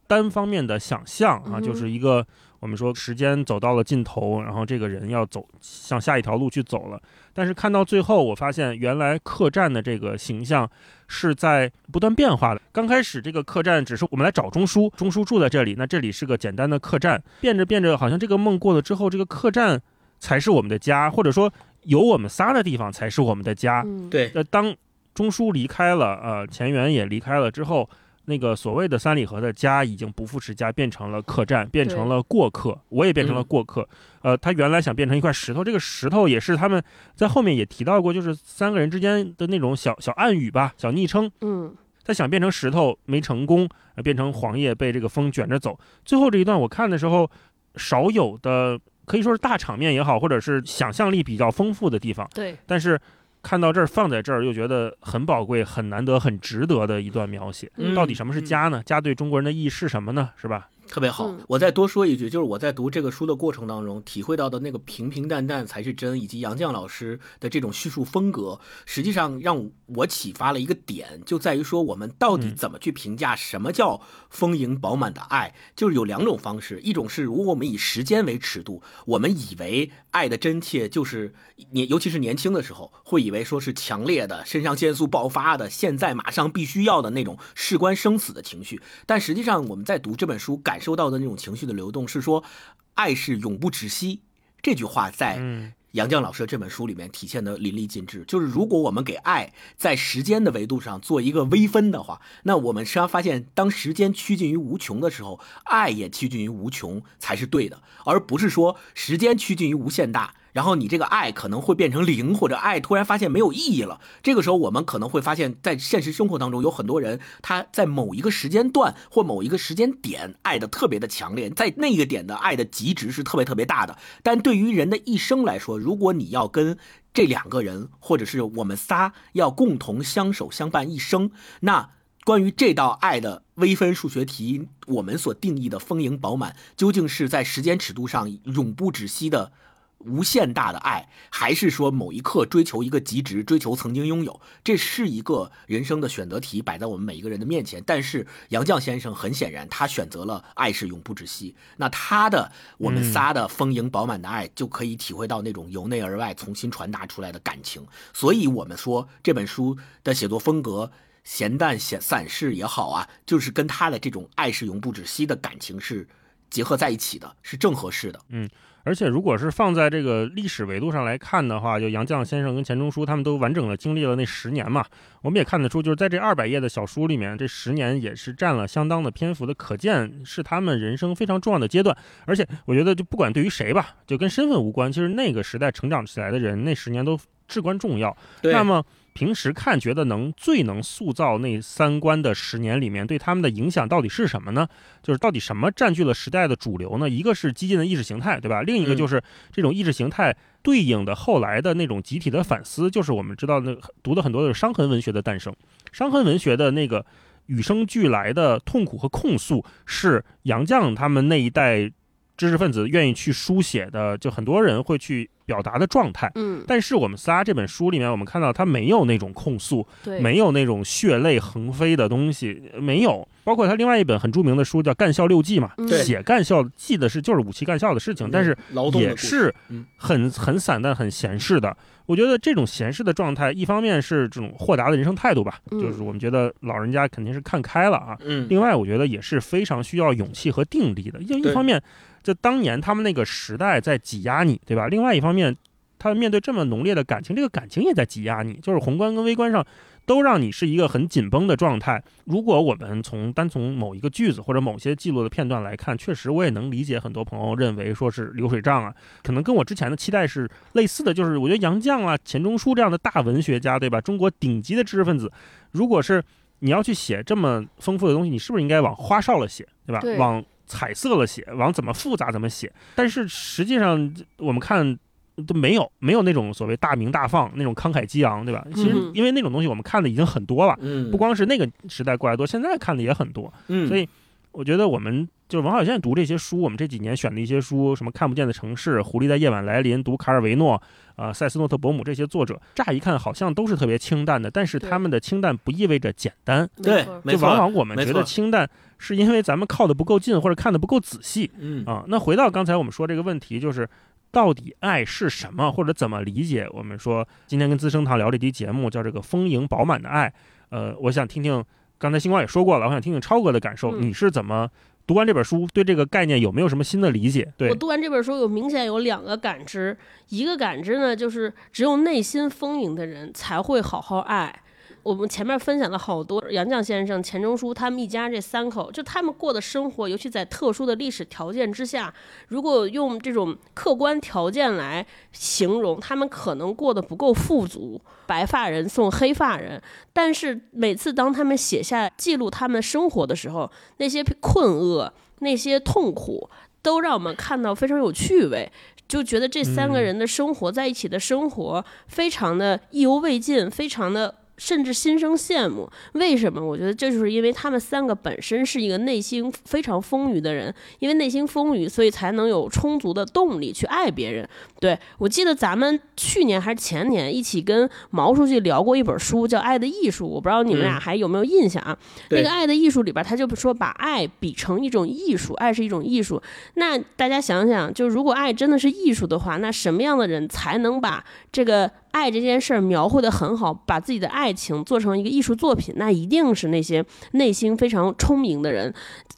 单方面的想象啊，嗯、就是一个我们说时间走到了尽头，然后这个人要走向下一条路去走了。但是看到最后，我发现原来客栈的这个形象是在不断变化的。刚开始这个客栈只是我们来找钟叔，钟叔住在这里，那这里是个简单的客栈。变着变着，好像这个梦过了之后，这个客栈才是我们的家，或者说有我们仨的地方才是我们的家。嗯、对，那当钟叔离开了，呃，钱媛也离开了之后。那个所谓的三里河的家已经不复是家，变成了客栈，变成了过客。我也变成了过客。嗯、呃，他原来想变成一块石头，这个石头也是他们在后面也提到过，就是三个人之间的那种小小暗语吧，小昵称。嗯，他想变成石头没成功，呃、变成黄叶被这个风卷着走。最后这一段我看的时候，少有的可以说是大场面也好，或者是想象力比较丰富的地方。对，但是看到这儿放在这儿，又觉得很宝贵、很难得、很值得的一段描写。嗯到底什么是家呢？家对中国人的意义是什么呢？是吧？特别好嗯。我再多说一句，就是我在读这个书的过程当中，体会到的那个平平淡淡才是真，以及杨绛老师的这种叙述风格，实际上让我启发了一个点，就在于说我们到底怎么去评价什么叫丰盈饱满的爱？就是有两种方式，一种是如果我们以时间为尺度，我们以为爱的真切就是年，尤其是年轻的时候，会以为说是强烈的肾上腺素爆发的，现在马上必须要的那种事关生死的情绪。但实际上我们在读这本书感受到的那种情绪的流动，是说爱是永不止息。这句话在嗯杨绛老师的这本书里面体现的淋漓尽致。就是如果我们给爱在时间的维度上做一个微分的话，那我们实际上发现，当时间趋近于无穷的时候，爱也趋近于无穷才是对的，而不是说时间趋近于无限大。然后你这个爱可能会变成零，或者爱突然发现没有意义了。这个时候，我们可能会发现，在现实生活当中，有很多人他在某一个时间段或某一个时间点爱的特别的强烈，在那个点的爱的极值是特别特别大的。但对于人的一生来说，如果你要跟这两个人，或者是我们仨要共同相守相伴一生，那关于这道爱的微分数学题，我们所定义的丰盈饱满，究竟是在时间尺度上永不止息的无限大的爱，还是说某一刻追求一个极值，追求曾经拥有？这是一个人生的选择题，摆在我们每一个人的面前。但是杨绛先生很显然，他选择了爱是永不止息。那他的我们仨的丰盈饱满的爱，就可以体会到那种由内而外重新传达出来的感情。所以，我们说这本书的写作风格。闲淡写散适也好啊，就是跟他的这种爱是永不止息的感情是结合在一起的，是正合适的。而且，如果是放在这个历史维度上来看的话，就杨绛先生跟钱钟书他们都完整的经历了那十年嘛，我们也看得出，就是在这二百页的小书里面，这十年也是占了相当的篇幅的，可见是他们人生非常重要的阶段。而且，我觉得就不管对于谁吧，就跟身份无关，其实那个时代成长起来的人，那十年都至关重要。对那么平时看觉得能最能塑造那三观的十年里面，对他们的影响到底是什么呢？就是到底什么占据了时代的主流呢？一个是激进的意识形态，对吧？另一个嗯就是这种意识形态对应的后来的那种集体的反思，就是我们知道那读的很多的伤痕文学的诞生，伤痕文学的那个与生俱来的痛苦和控诉，是杨绛他们那一代知识分子愿意去书写的，就很多人会去表达的状态。嗯，但是我们仨这本书里面，我们看到他没有那种控诉，对，没有那种血泪横飞的东西，没有。包括他另外一本很著名的书叫《干校六记》嘛，嗯写干校记的是就是武器干校的事情，但是也是嗯很很散淡、很闲适的。我觉得这种闲适的状态，一方面是这种豁达的人生态度吧，嗯就是我们觉得老人家肯定是看开了啊。嗯，另外，我觉得也是非常需要勇气和定力的。因为一方面，就当年他们那个时代在挤压你，对吧？另外一方面，他们面对这么浓烈的感情，这个感情也在挤压你，就是宏观跟微观上都让你是一个很紧绷的状态。如果我们从单从某一个句子或者某些记录的片段来看，确实我也能理解很多朋友认为说是流水账啊，可能跟我之前的期待是类似的。就是我觉得杨绛啊、钱钟书这样的大文学家，对吧？中国顶级的知识分子，如果是你要去写这么丰富的东西，你是不是应该往花哨了写，对吧？对往彩色了写，往怎么复杂怎么写。但是实际上，我们看都没有没有那种所谓大鸣大放、那种慷慨激昂，对吧？其实嗯因为那种东西我们看的已经很多了，嗯，不光是那个时代过来多，现在看的也很多。嗯，所以我觉得我们就是王小现在读这些书，我们这几年选的一些书，什么看不见的城市、狐狸在夜晚来临、读卡尔维诺、啊、塞斯诺特伯姆这些作者，乍一看好像都是特别清淡的，但是他们的清淡不意味着简单。对就往往我们觉得清淡，是因为咱们靠的不够近，或者看的不够仔细嗯啊。那回到刚才我们说这个问题，就是到底爱是什么，或者怎么理解？我们说今天跟资生堂聊这期节目叫这个丰盈饱满的爱。呃，我想听听刚才星光也说过了，我想听听超哥的感受，嗯你是怎么读完这本书，对这个概念有没有什么新的理解？对我，读完这本书有明显有两个感知，一个感知呢，就是只有内心丰盈的人才会好好爱。我们前面分享了好多杨绛先生、钱钟书他们一家这三口，就他们过的生活，尤其在特殊的历史条件之下，如果用这种客观条件来形容，他们可能过得不够富足，白发人送黑发人。但是每次当他们写下记录他们生活的时候，那些困厄、那些痛苦，都让我们看到非常有趣味。就觉得这三个嗯人的生活在一起的生活非常的意犹未尽，非常的甚至心生羡慕。为什么？我觉得这就是因为他们三个本身是一个内心非常丰腴的人，因为内心丰腴，所以才能有充足的动力去爱别人。对我记得咱们去年还是前年一起跟毛书记聊过一本书，叫《爱的艺术》，我不知道你们俩嗯还有没有印象啊？那个《爱的艺术》里边，他就说把爱比成一种艺术，爱是一种艺术。那大家想想，就如果爱真的是艺术的话，那什么样的人才能把这个爱这件事儿描绘的很好，把自己的爱情做成一个艺术作品？那一定是那些内心非常聪明的人。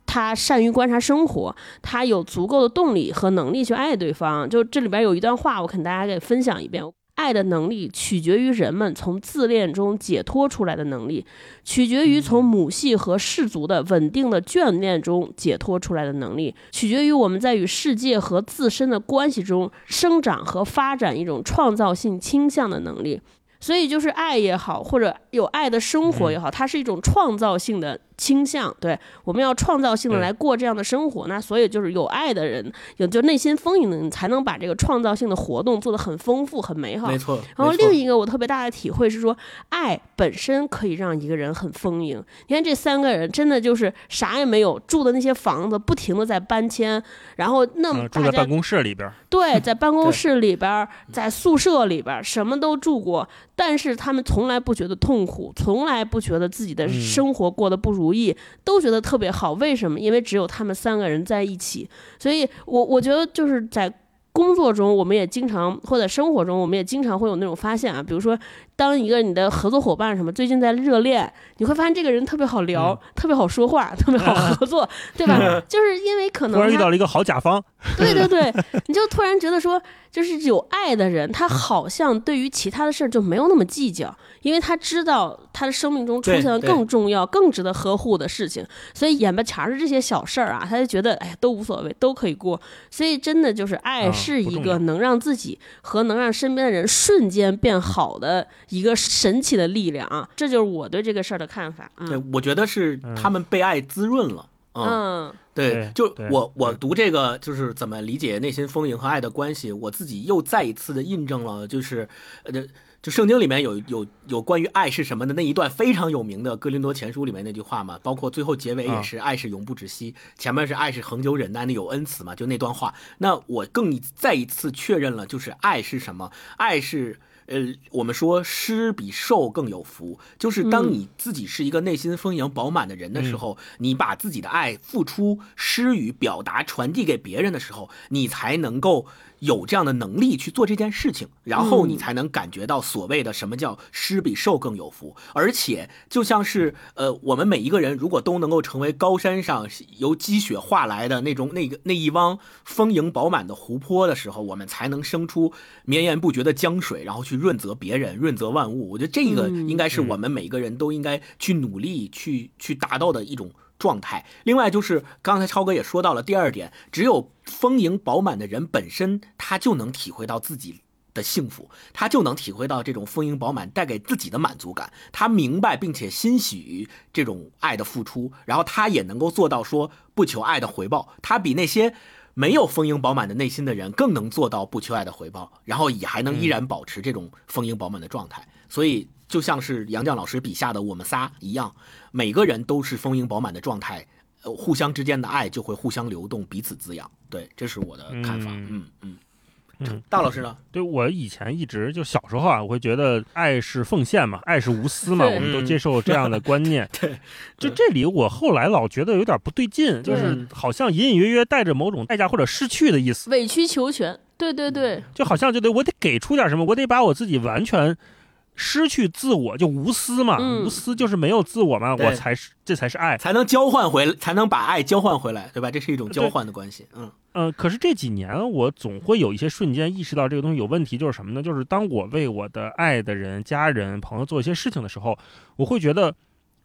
他善于观察生活，他有足够的动力和能力去爱对方。就这里边有一段话，我肯大家给分享一遍。爱的能力取决于人们从自恋中解脱出来的能力，取决于从母系和氏族的稳定的眷恋中解脱出来的能力，取决于我们在与世界和自身的关系中生长和发展一种创造性倾向的能力。所以，就是爱也好，或者有爱的生活也好，它是一种创造性的倾向。对，我们要创造性的来过这样的生活。那所以就是有爱的人，有就内心丰盈的人，才能把这个创造性的活动做得很丰富、很美好没。错。然后另一个我特别大的体会是说，爱本身可以让一个人很丰盈。你看这三个人真的就是啥也没有，住的那些房子不停的在搬迁，然后那么嗯，住在办公室里边儿，对，在办公室里边儿，在宿舍里边儿，什么都住过，但是他们从来不觉得痛苦，从来不觉得自己的嗯生活过得不如意，都觉得特别好。为什么？因为只有他们三个人在一起。所以我我觉得就是在工作中，我们也经常或者生活中，我们也经常会有那种发现啊，比如说，当一个你的合作伙伴什么最近在热恋，你会发现这个人特别好聊，嗯。特别好说话，[LAUGHS] 特别好合作，对吧？就是因为可能突然遇到了一个好甲方，对 [LAUGHS] 对对，[LAUGHS] 你就突然觉得说，就是有爱的人，他好像对于其他的事儿就没有那么计较，因为他知道他的生命中出现了更重要、更值得呵护的事情，所以眼巴前儿的这些小事儿啊，他就觉得哎呀都无所谓，都可以过。所以真的就是爱啊是一个能让自己和能让身边的人瞬间变好的一个神奇的力量啊！这就是我对这个事儿的看法。对嗯，我觉得是他们被爱滋润了。嗯，对，就我我读这个就是怎么理解内心丰盈和爱的关系，我自己又再一次的印证了，就是呃，就圣经里面有有有关于爱是什么的那一段非常有名的哥林多前书里面那句话嘛，包括最后结尾也是爱是永不止息，前面是爱是恒久忍耐，那有恩慈嘛，就那段话，那我更再一次确认了，就是爱是什么，爱是。呃，我们说施比受更有福，就是当你自己是一个内心丰盈饱满的人的时候，你把自己的爱付出、施与、表达、传递给别人的时候，你才能够有这样的能力去做这件事情，然后你才能感觉到所谓的什么叫施比受更有福。而且，就像是呃，我们每一个人如果都能够成为高山上由积雪化来的那种那个那一汪丰盈饱满的湖泊的时候，我们才能生出绵延不绝的江水，然后去润泽别人、润泽万物。我觉得这个应该是我们每一个人都应该去努力去去达到的一种状态。另外就是刚才超哥也说到了第二点，只有丰盈饱满的人本身，他就能体会到自己。的幸福，他就能体会到这种丰盈饱满带给自己的满足感。他明白并且欣喜于这种爱的付出，然后他也能够做到说不求爱的回报。他比那些没有丰盈饱满的内心的人更能做到不求爱的回报，然后也还能依然保持这种丰盈饱满的状态。所以就像是杨绛老师笔下的我们仨一样，每个人都是丰盈饱满的状态，呃，互相之间的爱就会互相流动，彼此滋养。对，这是我的看法。嗯。嗯嗯。嗯，大老师呢？对我以前一直就小时候啊，我会觉得爱是奉献嘛，爱是无私嘛，我们都接受这样的观念。[LAUGHS] 对，就这里我后来老觉得有点不对劲，就是好像隐隐约约带着某种代价或者失去的意思，委曲求全，对对对，就好像就得我得给出点什么，我得把我自己完全失去自我，就无私嘛，嗯无私就是没有自我嘛，我才是这才是爱。才能交换回来，才能把爱交换回来，对吧？这是一种交换的关系。嗯嗯，可是这几年我总会有一些瞬间意识到这个东西有问题，就是什么呢？就是当我为我的爱的人、家人、朋友做一些事情的时候，我会觉得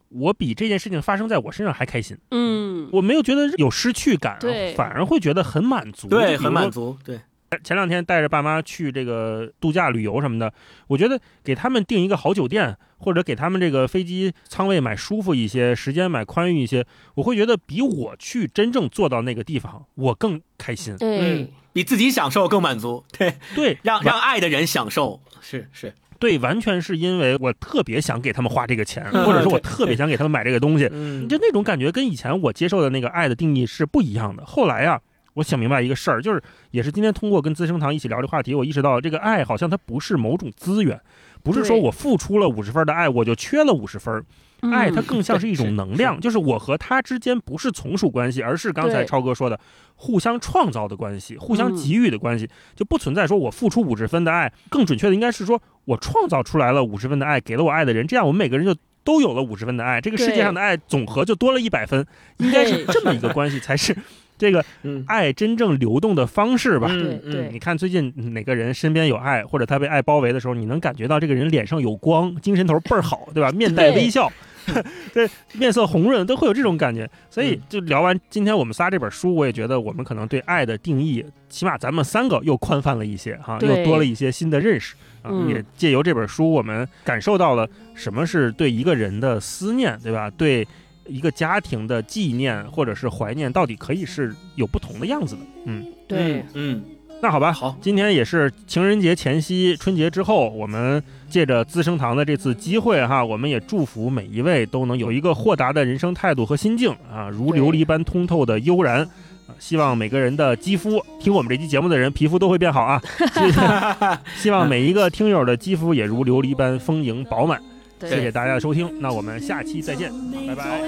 我比这件事情发生在我身上还开心，嗯，我没有觉得有失去感，对反而会觉得很满足，对，很满足。对，前两天带着爸妈去这个度假旅游什么的，我觉得给他们订一个好酒店，或者给他们这个飞机舱位买舒服一些，时间买宽裕一些，我会觉得比我去真正坐到那个地方，我更开心。对嗯，，比自己享受更满足。对，对，让让爱的人享受，是是，对，完全是因为我特别想给他们花这个钱，嗯或者说我特别想给他们买这个东西，嗯就那种感觉跟以前我接受的那个爱的定义是不一样的。后来呀、我想明白一个事儿，就是也是今天通过跟资生堂一起聊这话题，我意识到这个爱好像它不是某种资源，不是说我付出了五十分的爱我就缺了五十分，爱它嗯更像是一种能量，就是我和他之间不是从属关系，而是刚才超哥说的互相创造的关系，互相嗯给予的关系，就不存在说我付出五十分的爱，更准确的应该是说我创造出来了五十分的爱，给了我爱的人，这样我们每个人就。都有了五十分的爱，这个世界上的爱总和就多了一百分，应该是这么一个关系才是这个嗯爱真正流动的方式吧。嗯对对你看最近哪个人身边有爱，或者他被爱包围的时候，你能感觉到这个人脸上有光，精神头倍儿好，对吧？[LAUGHS] 面带微笑，[LAUGHS] 对，面色红润，都会有这种感觉。所以嗯就聊完今天我们仨这本书，我也觉得我们可能对爱的定义，起码咱们三个又宽泛了一些哈，对又多了一些新的认识啊。嗯也借由这本书，我们感受到了什么是对一个人的思念，对吧？对。一个家庭的纪念或者是怀念，到底可以是有不同的样子的，嗯，对，嗯，那好吧，好，今天也是情人节前夕，春节之后，我们借着资生堂的这次机会哈，我们也祝福每一位都能有一个豁达的人生态度和心境啊，如琉璃般通透的悠然。啊希望每个人的肌肤，听我们这期节目的人皮肤都会变好啊！希 [LAUGHS] 希望每一个听友的肌肤也如琉璃般丰盈饱满。谢谢大家的收听，那我们下期再见，拜拜。